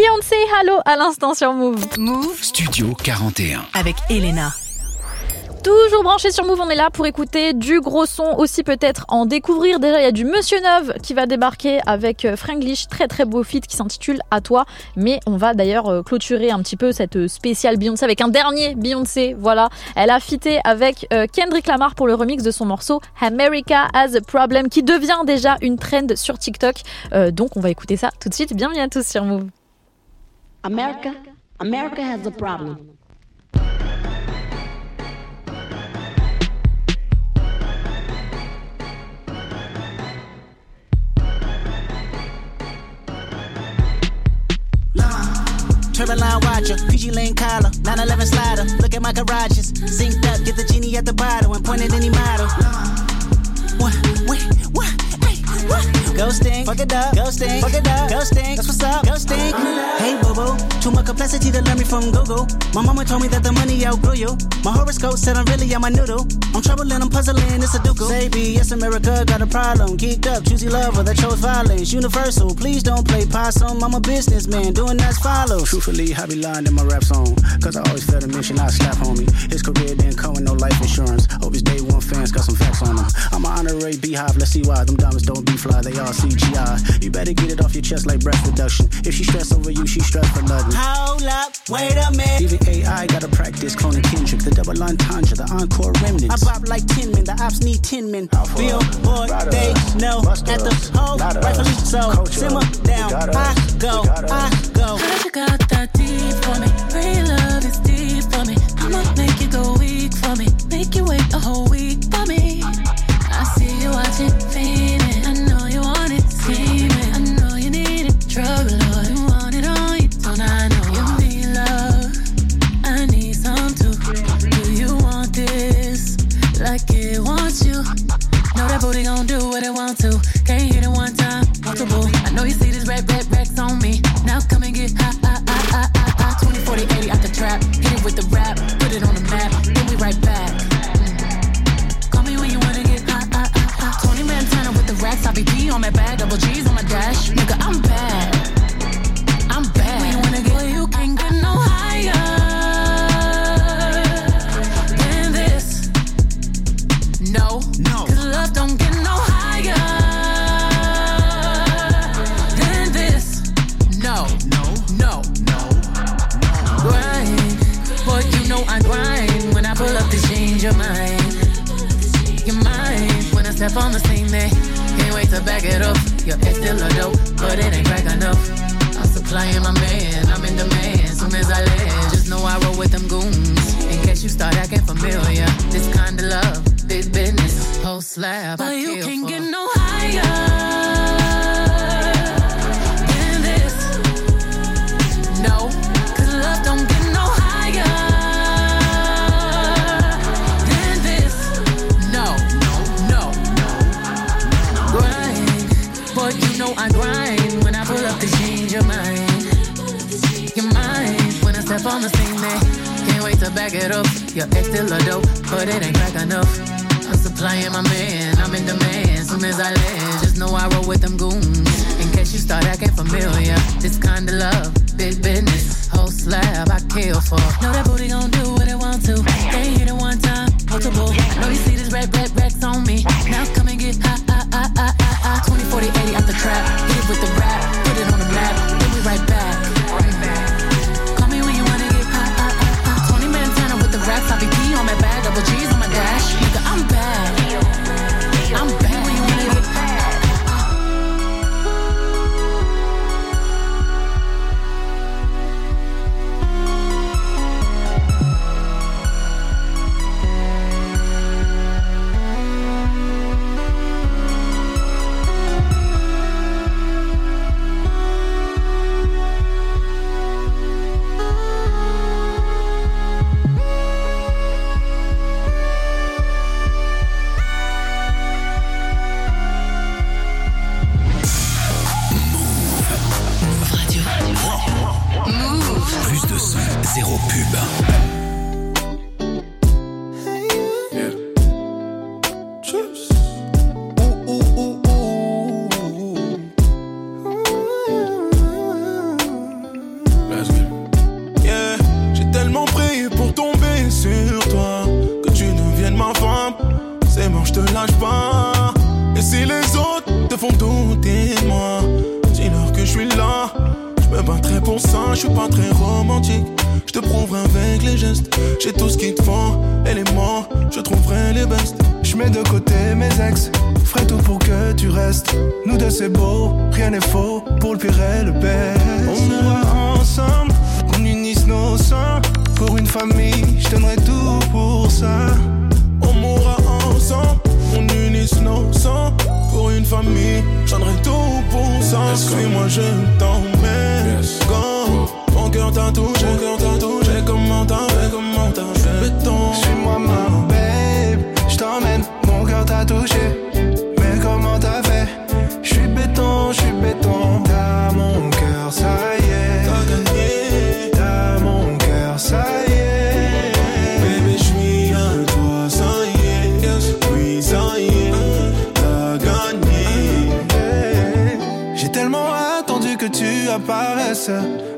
Beyoncé Halo à l'instant sur Move. Move Studio 41. avec Elena. Toujours branché sur Move, on est là pour écouter du gros son, aussi peut-être en découvrir. Déjà, il y a du Monsieur Neuve qui va débarquer avec euh, Franglish, très très beau feat qui s'intitule À toi. Mais on va d'ailleurs euh, clôturer un petit peu cette euh, spéciale Beyoncé avec un dernier Beyoncé. Voilà, elle a fité avec Kendrick Lamar pour le remix de son morceau America Has a Problem qui devient déjà une trend sur TikTok. Euh, donc on va écouter ça tout de suite. Bienvenue à tous sur Move. America, America has a problem. Turboline watcher, PG Lane collar, 911 slider. Look at my garages, synced up, get the genie at the bottle and point at any model. What, what, what? Ghosting, fuck it up, ghosting, fuck it up, ghosting. That's what's up, ghosting. Hey, boo, too much complexity to learn me from Google. My mama told me that the money outgrew you. My horoscope said I'm really on my noodle. I'm troubling, I'm puzzling, it's a duke. Say B, yes, America got a problem. Geeked up, choosy lover that chose violence. Universal, please don't play possum. I'm a businessman, doing that's follow. Truthfully, I be lying in my rap song. Cause I always felt a mission, I slap homie. His career didn't come with no life insurance. Hope his day one fans got some facts on him. I'm an honorary beehive, let's see why. Them diamonds don't be fly, they are all CGI. You better get it off your chest like breast reduction. If she stress over you, she stress for nothing. Hold up, wait a minute. Even AI gotta practice cloning Kendrick, the double entendre, the encore remnants. I bop like 10 men, the ops need 10 men. Billboard, they know at the hole, rightfully so. Simmer down, I go, I go. Heard you got that deep for me. Real love is deep for me. I'ma make you go weak for me. Make you wait a whole week for me. I see you watching, like it wants you? Know that booty gon' do what it want to. Can't hit it one time, multiple. I know you see this red, red, racks on me. Now come and get high, high, high, high, high, high. 20, 40, 80 out the trap. Hit it with the rap, put it on the map. Then we right back. Mm. Call me when you wanna get high, high, high, high. 20 Montana with the racks. I be P on my bag, double G's on my dash. Nigga, I'm. Change your mind. Your mind, when I step on the scene, they can't wait to back it up. Your ex still a dope, but it ain't crack enough. I'm supplying my man, I'm in demand. Soon as I land, just know I roll with them goons. In case you start acting familiar, this kind of love, big business, whole slab. But you can't get no back it up. Your ex still a dope, but it ain't crack enough. I'm supplying my man, I'm in demand. Soon as I land, just know I roll with them goons. In case you start acting familiar, this kind of love, big business, whole slab, I kill for. Know that booty gon' do what it want to. They hit it one time, multiple. Know you see this red, red, racks on me. Now come and get high, high, high, high, high, high. 20, 40, 80 out the trap. Hit it with the rap, double tu apparaisses.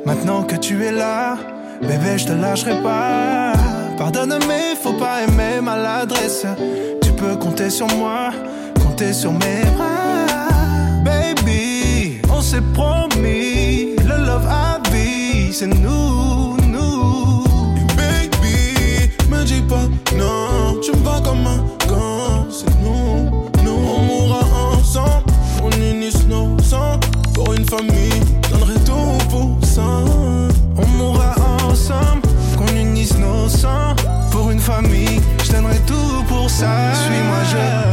Maintenant que tu es là, bébé, je te lâcherai pas. Pardonne, mais faut pas aimer maladresse. Tu peux compter sur moi, compter sur mes bras. Baby, s'est promis le love à c'est nous, nous. Baby, me dis pas non, famille, donnerai tout pour ça. On mourra ensemble, qu'on unisse nos sangs pour une famille. Je donnerai tout pour ça. Suis-moi, je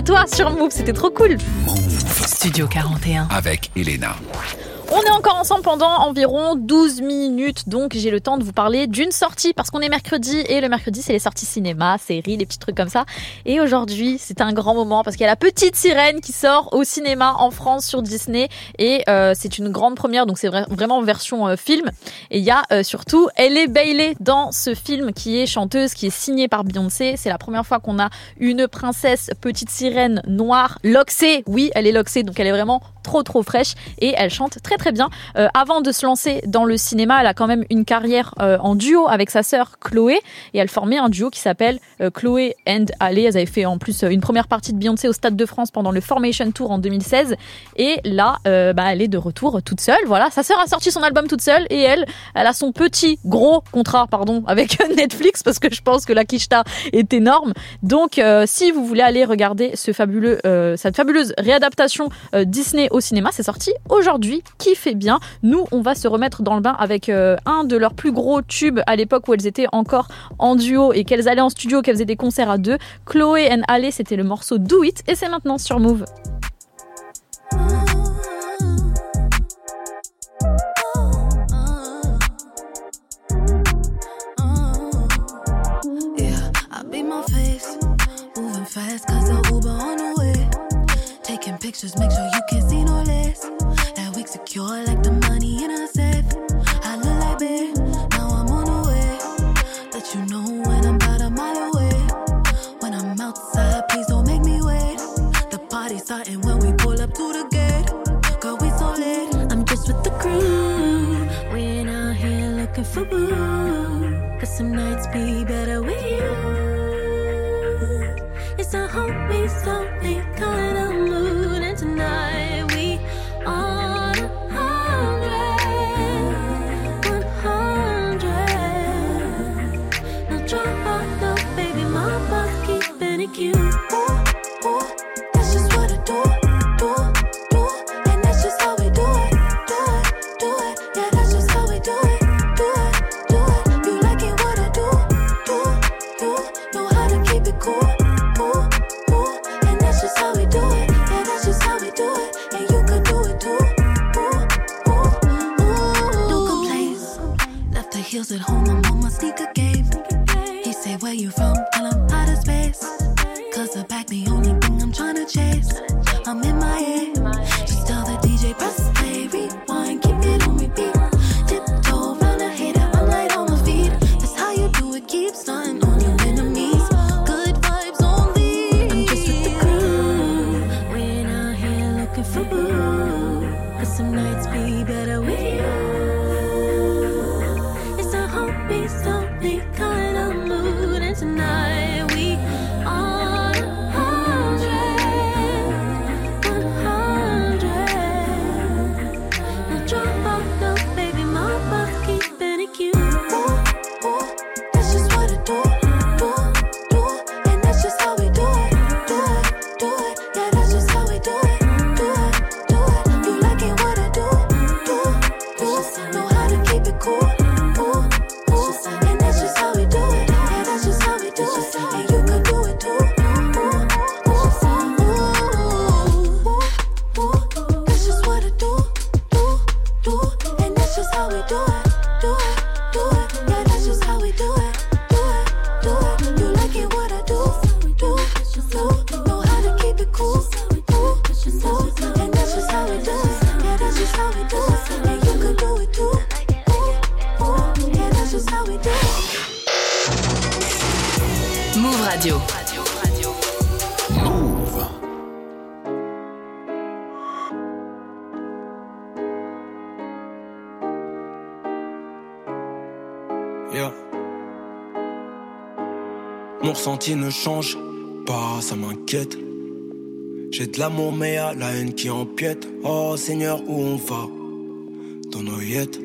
À toi sur Move, c'était trop cool. Studio 41. Avec Elena. Est ensemble pendant environ 12 minutes, donc j'ai le temps de vous parler d'une sortie parce qu'on est mercredi et le mercredi c'est les sorties cinéma, séries, les petits trucs comme ça. Et aujourd'hui c'est un grand moment parce qu'il y a la petite sirène qui sort au cinéma en France sur Disney et euh, c'est une grande première donc c'est vra- vraiment version euh, film. Et il y a euh, surtout Ellie Bailey dans ce film qui est chanteuse, qui est signée par Beyoncé. C'est la première fois qu'on a une princesse petite sirène noire, loxée. Oui, elle est loxée donc elle est vraiment trop trop fraîche et elle chante très très bien. Euh, avant de se lancer dans le cinéma, elle a quand même une carrière euh, en duo avec sa sœur Chloé et elle formait un duo qui s'appelle euh, Chloé and Ale. Elles avaient fait en plus euh, une première partie de Beyoncé au Stade de France pendant le Formation Tour en 2016 et là, euh, bah, elle est de retour toute seule. Voilà, sa sœur a sorti son album toute seule et elle, elle a son petit gros contrat, pardon, [LAUGHS] avec Netflix parce que je pense que la quicheta est énorme. Donc, euh, si vous voulez aller regarder ce fabuleux, euh, cette fabuleuse réadaptation euh, Disney au cinéma, c'est sorti aujourd'hui. Fait bien Nous, on va se remettre dans le bain avec euh, un de leurs plus gros tubes à l'époque où elles étaient encore en duo et qu'elles allaient en studio, qu'elles faisaient des concerts à deux. Chloé and Ale, c'était le morceau Do It et c'est maintenant sur Move. Make. That wig secure like the ressenti ne change pas, ça m'inquiète. J'ai de l'amour, mais à la haine qui empiète. Oh Seigneur, où on va? Dans nos yettes.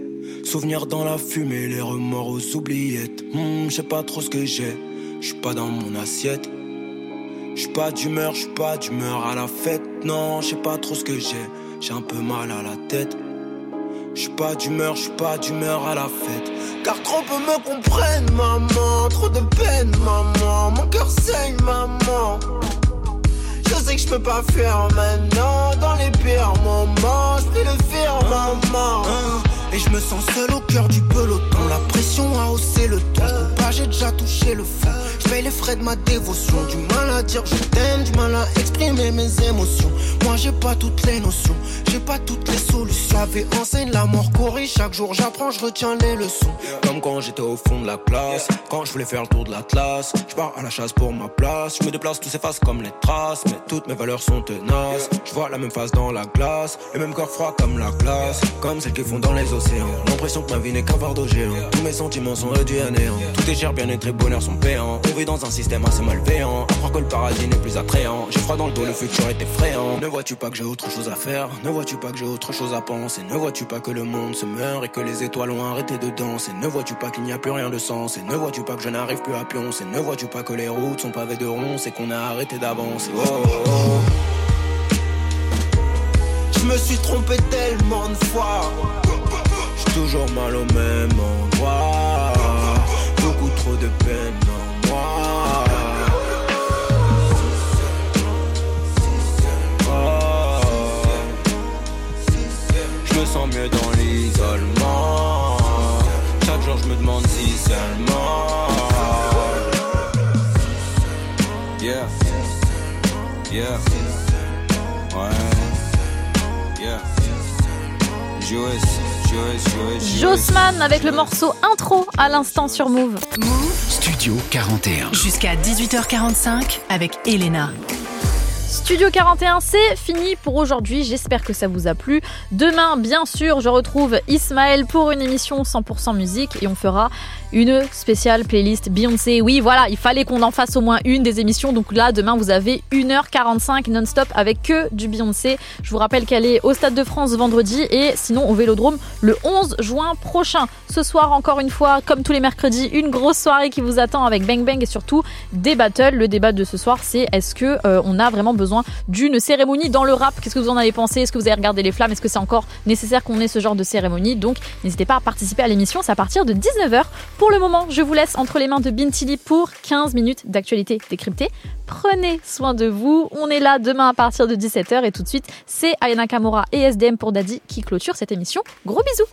Souvenirs dans la fumée, les remords aux oubliettes. Hmm, je sais pas trop ce que j'ai, je pas dans mon assiette. Je pas d'humeur, je pas d'humeur à la fête. Non, je sais pas trop ce que j'ai, j'ai un peu mal à la tête. Je suis pas d'humeur, je suis pas d'humeur à la fête. Car trop peu me comprennent, maman. Trop de peine, maman. Mon cœur saigne, maman. Je sais que je peux pas faire maintenant. Dans les pires moments, je le faire, maman. Hein, Et je me sens seul au cœur du peloton. La pression a haussé le ton. Pas, j'ai déjà touché le fond. Je les frais de ma dévotion. Du mal à dire je t'aime, du mal à exprimer mes émotions. Moi j'ai pas toutes les notions, j'ai pas toutes les solutions. J'avais enseigne la mort courir. Chaque jour j'apprends, je retiens les leçons. Comme quand j'étais au fond de la classe, quand je voulais faire le tour de l'Atlas. Je pars à la chasse pour ma place, je me déplace, tout s'efface comme les traces. Mais toutes mes valeurs sont tenaces. Je vois la même face dans la glace, le même corps froid comme la glace. Comme celles qui font dans les océans. L'impression que ma vie n'est qu'un fardeau géant. Tous mes sentiments sont réduits à néant. Tout est cher, bien-être et bonheur sont payants. Dans un système assez malveillant. Apprends que le paradis n'est plus attrayant. J'ai froid dans le dos, le futur est effrayant. Ne vois-tu pas que j'ai autre chose à faire? Ne vois-tu pas que j'ai autre chose à penser? Ne vois-tu pas que le monde se meurt et que les étoiles ont arrêté de danser? Ne vois-tu pas qu'il n'y a plus rien de sens? Et ne vois-tu pas que je n'arrive plus à pioncer? Ne vois-tu pas que les routes sont pavées de ronces et qu'on a arrêté d'avancer? Oh, oh, oh. Je me suis trompé tellement de fois. J'suis toujours mal au même endroit Beaucoup trop de peine me sens mieux dans l'isolement Chaque jour je me demande si seulement Yeah Yeah Ouais Yeah. Jossman avec le morceau intro à l'instant sur Move. Studio 41. Jusqu'à 18h45 avec Elena. Studio 41, c'est fini pour aujourd'hui. J'espère que ça vous a plu. Demain, bien sûr, je retrouve Ismaël pour une émission 100% musique et on fera une spéciale playlist Beyoncé. Oui, voilà, il fallait qu'on en fasse au moins une des émissions. Donc là, demain, vous avez 1h45 non-stop avec que du Beyoncé. Je vous rappelle qu'elle est au Stade de France vendredi et sinon au Vélodrome le 11 juin prochain. Ce soir, encore une fois, comme tous les mercredis, une grosse soirée qui vous attend avec Bang Bang et surtout des battles. Le débat de ce soir, c'est est-ce que euh, on a vraiment besoin d'une cérémonie dans le rap Qu'est-ce que vous en avez pensé? Est-ce que vous avez regardé les flammes? Est-ce que c'est encore nécessaire qu'on ait ce genre de cérémonie? Donc, n'hésitez pas à participer à l'émission. C'est à partir de 19h. Pour le moment, je vous laisse entre les mains de Bintili pour 15 minutes d'actualité décryptée. Prenez soin de vous. On est là demain à partir de 17h et tout de suite, c'est Ayana Kamora et SDM pour Daddy qui clôturent cette émission. Gros bisous